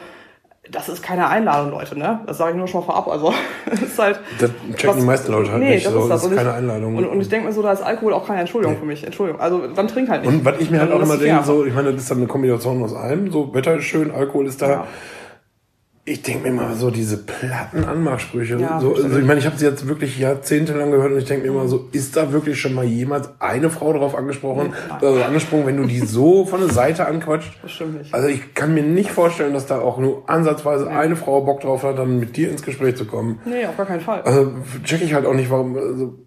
das ist keine Einladung, Leute, ne? Das sage ich nur schon mal vorab. Also, *laughs* ist halt. Das checken die meisten Leute halt nee, nicht. Das So, ist das. das ist keine ich, Einladung. Und, und ich denke mir so, da ist Alkohol auch keine Entschuldigung für mich. Entschuldigung. Also, dann trink halt nicht. Und was ich mir halt auch immer denke, so, ich meine, das ist dann eine Kombination aus allem. So, Wetter ist schön, Alkohol ist da. Ja. Ich denke mir immer so diese platten Anmachsprüche. Ja, so, also ich meine, ich habe sie jetzt wirklich jahrzehntelang gehört und ich denke mir immer so, ist da wirklich schon mal jemals eine Frau drauf angesprochen, also angesprochen, wenn du die *laughs* so von der Seite anquatscht? Das stimmt nicht. Also ich kann mir nicht vorstellen, dass da auch nur ansatzweise eine Frau Bock drauf hat, dann mit dir ins Gespräch zu kommen. Nee, auf gar keinen Fall. Also check ich halt auch nicht, warum, also,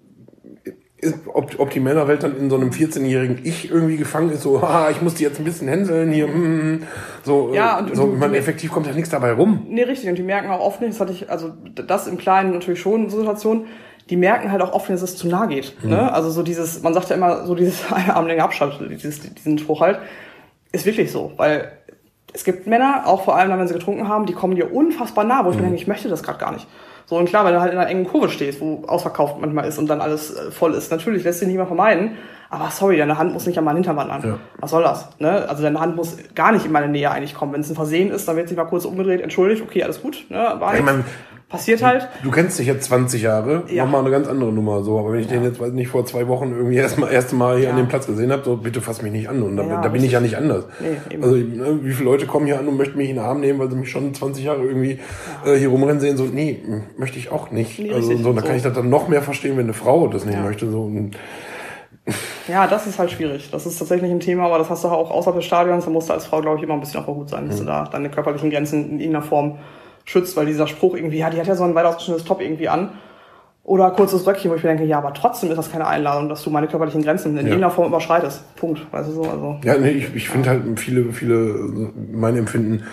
ob, ob die Männerwelt dann in so einem 14-jährigen Ich irgendwie gefangen ist, so, haha, *laughs* ich muss die jetzt ein bisschen hänseln hier, hm, hm, so, Ja, äh, und- so, und- meine, effektiv kommt ja nichts dabei rum. Nee, richtig. Und die merken auch oft nicht, das hatte ich, also das im Kleinen natürlich schon so Situationen, die merken halt auch oft, nicht, dass es zu nah geht. Ne? Also so dieses, man sagt ja immer so dieses *laughs* eine Armlänge Abstand, dieses, diesen Spruch halt, ist wirklich so. Weil es gibt Männer, auch vor allem dann, wenn sie getrunken haben, die kommen dir unfassbar nah, wo ich mir denke, ich möchte das gerade gar nicht. So, und klar, wenn du halt in einer engen Kurve stehst, wo ausverkauft manchmal ist und dann alles äh, voll ist, natürlich lässt sich nicht mehr vermeiden, aber sorry, deine Hand muss nicht an meinen Hintern wandern. Ja. Was soll das? Ne? Also deine Hand muss gar nicht in meine Nähe eigentlich kommen. Wenn es ein Versehen ist, dann wird sich mal kurz umgedreht, entschuldigt, okay, alles gut, ne? War Ich nichts. meine, Passiert halt. du kennst dich jetzt 20 Jahre, Ja. nochmal eine ganz andere Nummer, so, aber wenn ich den jetzt, weiß nicht, vor zwei Wochen irgendwie erst mal, erste Mal hier Ja. an dem Platz gesehen habe, so, bitte fass mich nicht an und da, Ja, da bin ich ja nicht anders. Nee, also, ne, wie viele Leute kommen hier an und möchten mich in den Arm nehmen, weil sie mich schon 20 Jahre irgendwie äh, hier rumrennen sehen, so, nee, möchte ich auch nicht. Nee, also, so, da kann So. ich das dann noch mehr verstehen, wenn eine Frau das nicht Ja. möchte, so, und, Ja, das ist halt schwierig. Das ist tatsächlich ein Thema, aber das hast du auch außerhalb des Stadions. Da musst du als Frau, glaube ich, immer ein bisschen auf der Hut sein, dass du da deine körperlichen Grenzen in irgendeiner Form schützt, weil dieser Spruch irgendwie, ja, die hat ja so ein weit ausgeschnittenes Top irgendwie an. Oder kurzes Röckchen, wo ich mir denke, ja, aber trotzdem ist das keine Einladung, dass du meine körperlichen Grenzen in irgendeiner Form überschreitest. Punkt. Weißt du so? Also, Ja, nee, ich, ich finde halt viele, viele, mein Empfinden,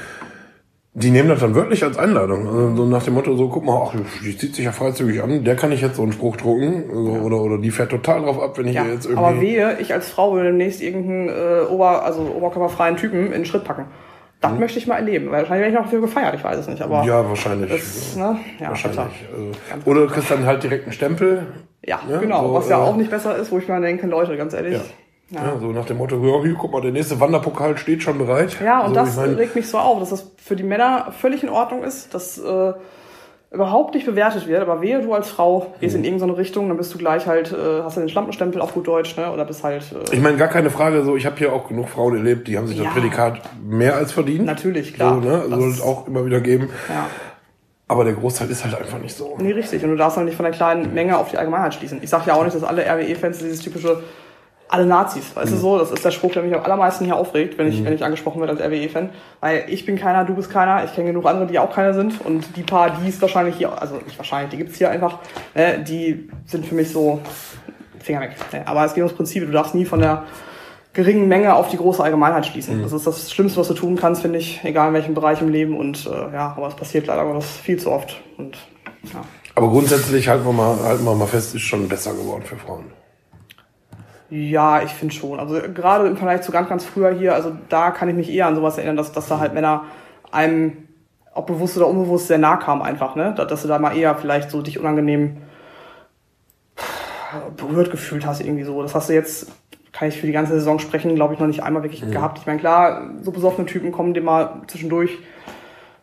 die nehmen das dann wirklich als Einladung. Also so nach dem Motto, so guck mal, ach, die zieht sich ja freizügig an, der kann ich jetzt so einen Spruch drucken. Also, oder, oder die fährt total drauf ab, wenn ich ja. ihr jetzt irgendwie. Aber wehe, ich als Frau würde demnächst irgendeinen äh, Ober, also oberkörperfreien Typen in den Schritt packen. Das möchte ich mal erleben, weil wahrscheinlich werde ich noch dafür gefeiert, ich weiß es nicht, aber ja, wahrscheinlich. das, ne, ja, wahrscheinlich. Also, oder du kriegst dann halt direkt einen Stempel. Ja, Ja, genau. so, was ja äh, auch nicht besser ist, wo ich mir denke, Leute, ganz ehrlich. Ja. Ja, so nach dem Motto, ja, hier, guck mal, der nächste Wanderpokal steht schon bereit. Ja, und so, das ich mein, regt mich so auf, dass das für die Männer völlig in Ordnung ist, dass äh, überhaupt nicht bewertet wird. Aber wehe, du als Frau gehst Mhm. in irgendeine Richtung, dann bist du gleich halt, äh, hast du den Schlampenstempel auf gut Deutsch, ne? Oder bist halt. Äh, Ich meine, gar keine Frage, so ich habe hier auch genug Frauen erlebt, die haben sich Ja. das Prädikat mehr als verdient. Natürlich, klar. So, ne? Also Das- soll es auch immer wieder geben. ja. Aber der Großteil ist halt einfach nicht so. Nee, richtig. Und du darfst halt nicht von der kleinen Menge auf die Allgemeinheit schließen. Ich sage ja auch nicht, dass alle RWE-Fans dieses typische alle Nazis, weißt Mhm. du so? Das ist der Spruch, der mich am allermeisten hier aufregt, wenn ich, wenn ich angesprochen werde als RWE-Fan. Weil ich bin keiner, du bist keiner, ich kenne genug andere, die auch keiner sind. Und die paar, die es wahrscheinlich hier, also nicht wahrscheinlich, die gibt's hier einfach, äh, die sind für mich so Finger weg. Aber es geht ums Prinzip, du darfst nie von der geringen Menge auf die große Allgemeinheit schließen. Das ist das Schlimmste, was du tun kannst, finde ich, egal in welchem Bereich im Leben. Und äh, ja, aber es passiert leider Gottes viel zu oft. Und ja. Aber grundsätzlich halten wir mal, halten wir mal fest, ist schon besser geworden für Frauen. Ja, ich finde schon. Also gerade im Vergleich zu ganz, ganz früher hier, also da kann ich mich eher an sowas erinnern, dass, dass da halt Männer einem, ob bewusst oder unbewusst, sehr nah kamen einfach, ne? Dass du da mal eher vielleicht so dich unangenehm berührt gefühlt hast, irgendwie so. Das hast du jetzt, kann ich für die ganze Saison sprechen, glaube ich, noch nicht einmal wirklich gehabt. Ich meine, klar, so besoffene Typen kommen dir mal zwischendurch,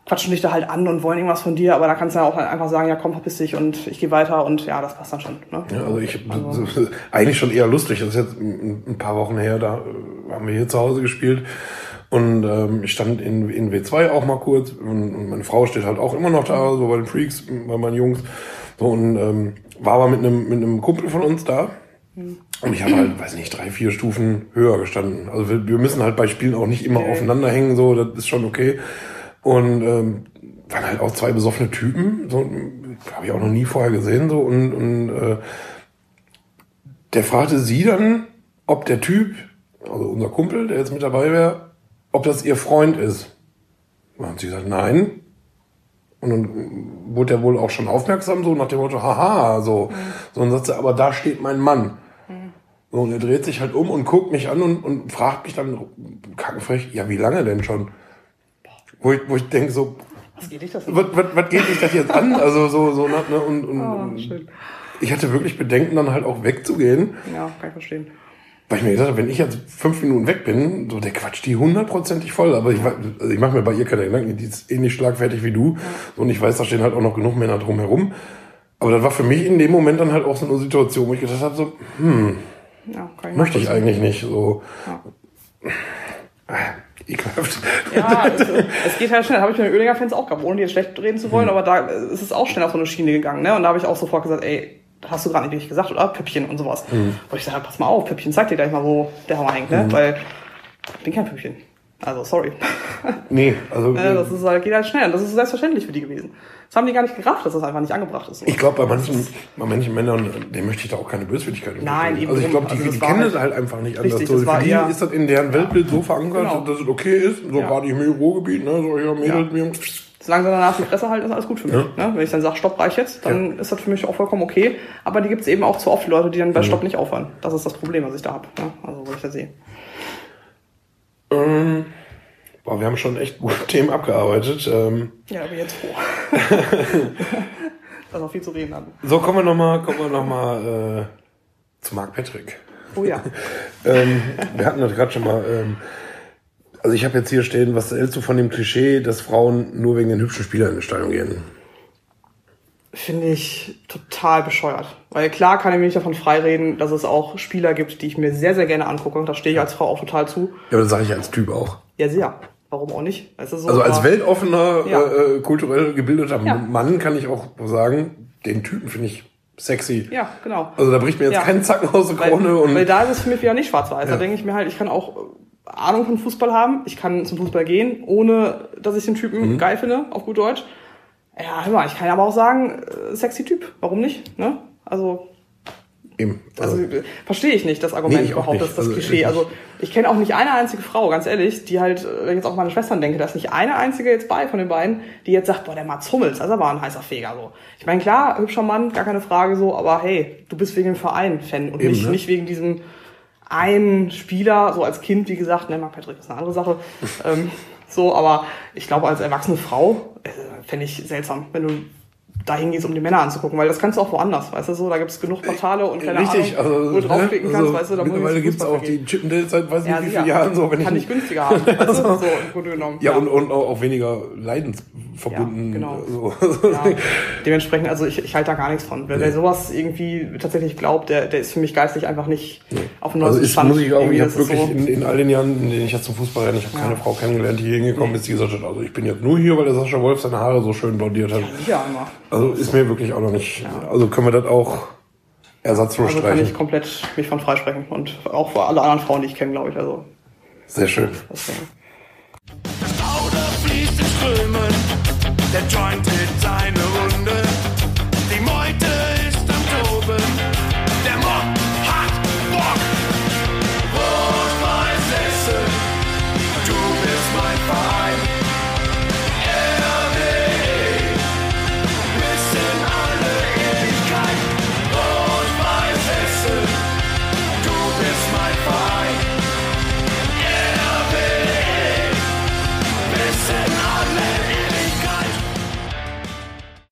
quatschen dich da halt an und wollen irgendwas von dir, aber da kannst du ja auch einfach sagen, ja komm, verpiss dich und ich gehe weiter und ja, das passt dann schon. Ne? Ja, also ich eigentlich schon eher lustig. Das ist jetzt ein, paar Wochen her, da äh, haben wir hier zu Hause gespielt. Und ähm, ich stand in, in W2 auch mal kurz und, und meine Frau steht halt auch immer noch da, so bei den Freaks, bei meinen Jungs. So und ähm, war aber mit einem mit einem Kumpel von uns da. Und ich habe halt, weiß nicht, drei, vier Stufen höher gestanden. Also wir, wir müssen halt bei Spielen auch nicht immer aufeinander hängen, so, das ist schon okay. Und ähm, waren halt auch zwei besoffene Typen, so habe ich auch noch nie vorher gesehen, so und, und äh, der fragte sie dann, ob der Typ, also unser Kumpel, der jetzt mit dabei wäre, ob das ihr Freund ist. Und sie gesagt, nein. Und dann wurde er wohl auch schon aufmerksam, so nach dem Motto, haha, so. So, und sagt sie, aber da steht mein Mann. So, und er dreht sich halt um und guckt mich an und, und fragt mich dann kackenfrech, ja, wie lange denn schon? Wo ich, wo ich denke so, Was geht dich das denn? was, was, was geht dich das jetzt an? Also so, so, ne, und, und, Oh, schön. ich hatte wirklich Bedenken, dann halt auch wegzugehen. Ja, kann ich verstehen. Weil ich mir gedacht habe, wenn ich jetzt fünf Minuten weg bin, so der quatscht die hundertprozentig voll. Aber ich, also ich mache mir bei ihr keine Gedanken, die ist ähnlich schlagfertig wie du. Und ich weiß, da stehen halt auch noch genug Männer drumherum. Aber das war für mich in dem Moment dann halt auch so eine Situation, wo ich gedacht habe, so, hm, Ja, ich möchte ich eigentlich nicht. So. Ah, Ekelhaft. Ja, es, *laughs* es geht halt schnell. Habe ich mit den Oehlinger-Fans auch gehabt, ohne die jetzt schlecht reden zu Mhm. wollen, aber da ist es auch schnell auf so eine Schiene gegangen. Ne? Und da habe ich auch sofort gesagt, ey, hast du gerade nicht richtig gesagt, oder? Püppchen und sowas. Mhm. Wo ich sage, pass mal auf, Püppchen, zeig dir gleich mal, wo der Hammer hängt, ne? Weil ich bin kein Püppchen. Also, sorry. Nee, also Ne, *laughs* das ist halt, geht halt schnell. Und das ist selbstverständlich für die gewesen. Das haben die gar nicht gerafft, dass das einfach nicht angebracht ist. ich glaube, bei manchen, bei manchen Männern, denen möchte ich da auch keine Böswilligkeit Nein, eben Also ich glaube, die, Also die das kennen halt- es halt einfach nicht anders. Richtig, so, das für die ist das in deren Weltbild so verankert, Genau. dass es okay ist. So Ja. gerade im Ruhrgebiet, ne, so hier Mädels, mir. Solange sie danach die Fresse halten, ist alles gut für mich. Ne? Wenn ich dann sage, Stopp reicht jetzt, dann ist das für mich auch vollkommen okay. Aber die gibt es eben auch zu oft, Leute, die dann bei Stopp nicht aufhören. Das ist das Problem, was ich da habe. Ne? Also, wo ich das sehe. Ähm, boah, wir haben schon echt gute *laughs* Themen abgearbeitet. Ähm, Ja, aber jetzt froh. Dass wir viel zu reden hatten. so, kommen wir nochmal kommen wir noch mal, äh, zu Marc Patrick. Oh ja. *laughs* ähm, wir hatten das gerade schon mal. Ähm, also ich habe jetzt hier stehen, was hältst du von dem Klischee, dass Frauen nur wegen den hübschen Spielern in das Stadion gehen? Finde ich total bescheuert. Weil klar kann ich mir nicht davon freireden, dass es auch Spieler gibt, die ich mir sehr, sehr gerne angucke. Da stehe ich als Frau auch total zu. Ja, aber das sage ich als Typ auch. Ja, sehr. Warum auch nicht? So, Also als weltoffener, Ja. äh, kulturell gebildeter Ja. Mann kann ich auch sagen, den Typen finde ich sexy. Ja, genau. Also da bricht mir jetzt Ja. kein Zacken aus der Weil, Krone und weil da ist es für mich wieder nicht schwarz-weiß. Da denke ich mir halt, ich kann auch äh, Ahnung von Fußball haben. Ich kann zum Fußball gehen, ohne dass ich den Typen Mhm. geil finde, auf gut Deutsch. Ja, hör mal, ich kann aber auch sagen, äh, sexy Typ. Warum nicht? Ne? Also, eben. also Also, äh, verstehe ich nicht das Argument Nee, überhaupt, das, das Also, Klischee. ich- Also ich kenne auch nicht eine einzige Frau, ganz ehrlich, die halt, äh, wenn ich jetzt auch meine Schwestern denke, da ist nicht eine einzige jetzt bei von den beiden, die jetzt sagt, boah, der Mats Hummels, das ist aber ein heißer Feger. So. Ich meine, klar, hübscher Mann, gar keine Frage so, aber hey, du bist wegen dem Verein Fan und Eben, nicht, ne? nicht wegen diesem einen Spieler, so als Kind, wie gesagt, ne, Marc Patrick ist eine andere Sache. *laughs* ähm, so, aber ich glaube, als erwachsene Frau äh, fände ich seltsam, wenn du dahin gehst, um die Männer anzugucken, weil das kannst du auch woanders, weißt du so, da gibt es genug Portale und keine Richtig, Ahnung, also, wo du draufklicken ne, kannst, also, weißt du, da muss mittlerweile ich gibt es auch die Chippendales seit weiß nicht ja, wie vielen Jahren so. Wenn Kann ich, ich günstiger haben, weißt du, *laughs* so im Grunde genommen. ja, und, und auch, auch weniger leidensverbunden. Ja, genau. So. Ja, *laughs* dementsprechend, also ich, ich halte da gar nichts von. Wer, wer sowas irgendwie tatsächlich glaubt, der, der ist für mich geistlich einfach nicht auf dem Also neuesten ich Stand. muss ich auch, ich habe wirklich so- in, in all den Jahren, in denen ich jetzt zum Fußball renne, ich habe keine Frau kennengelernt, die hier hingekommen ist, die gesagt hat, also ich bin jetzt nur hier, weil der Sascha Wolf seine Haare so schön blondiert hat. Ja, immer. Also ist mir wirklich auch noch nicht, also können wir das auch ersatzlos Also kann ich streichen. komplett mich von freisprechen. Und auch für alle anderen Frauen, die ich kenne, glaube ich. Also, Sehr schön. Das Auto fließt in Strömen, der Joint seine Runde.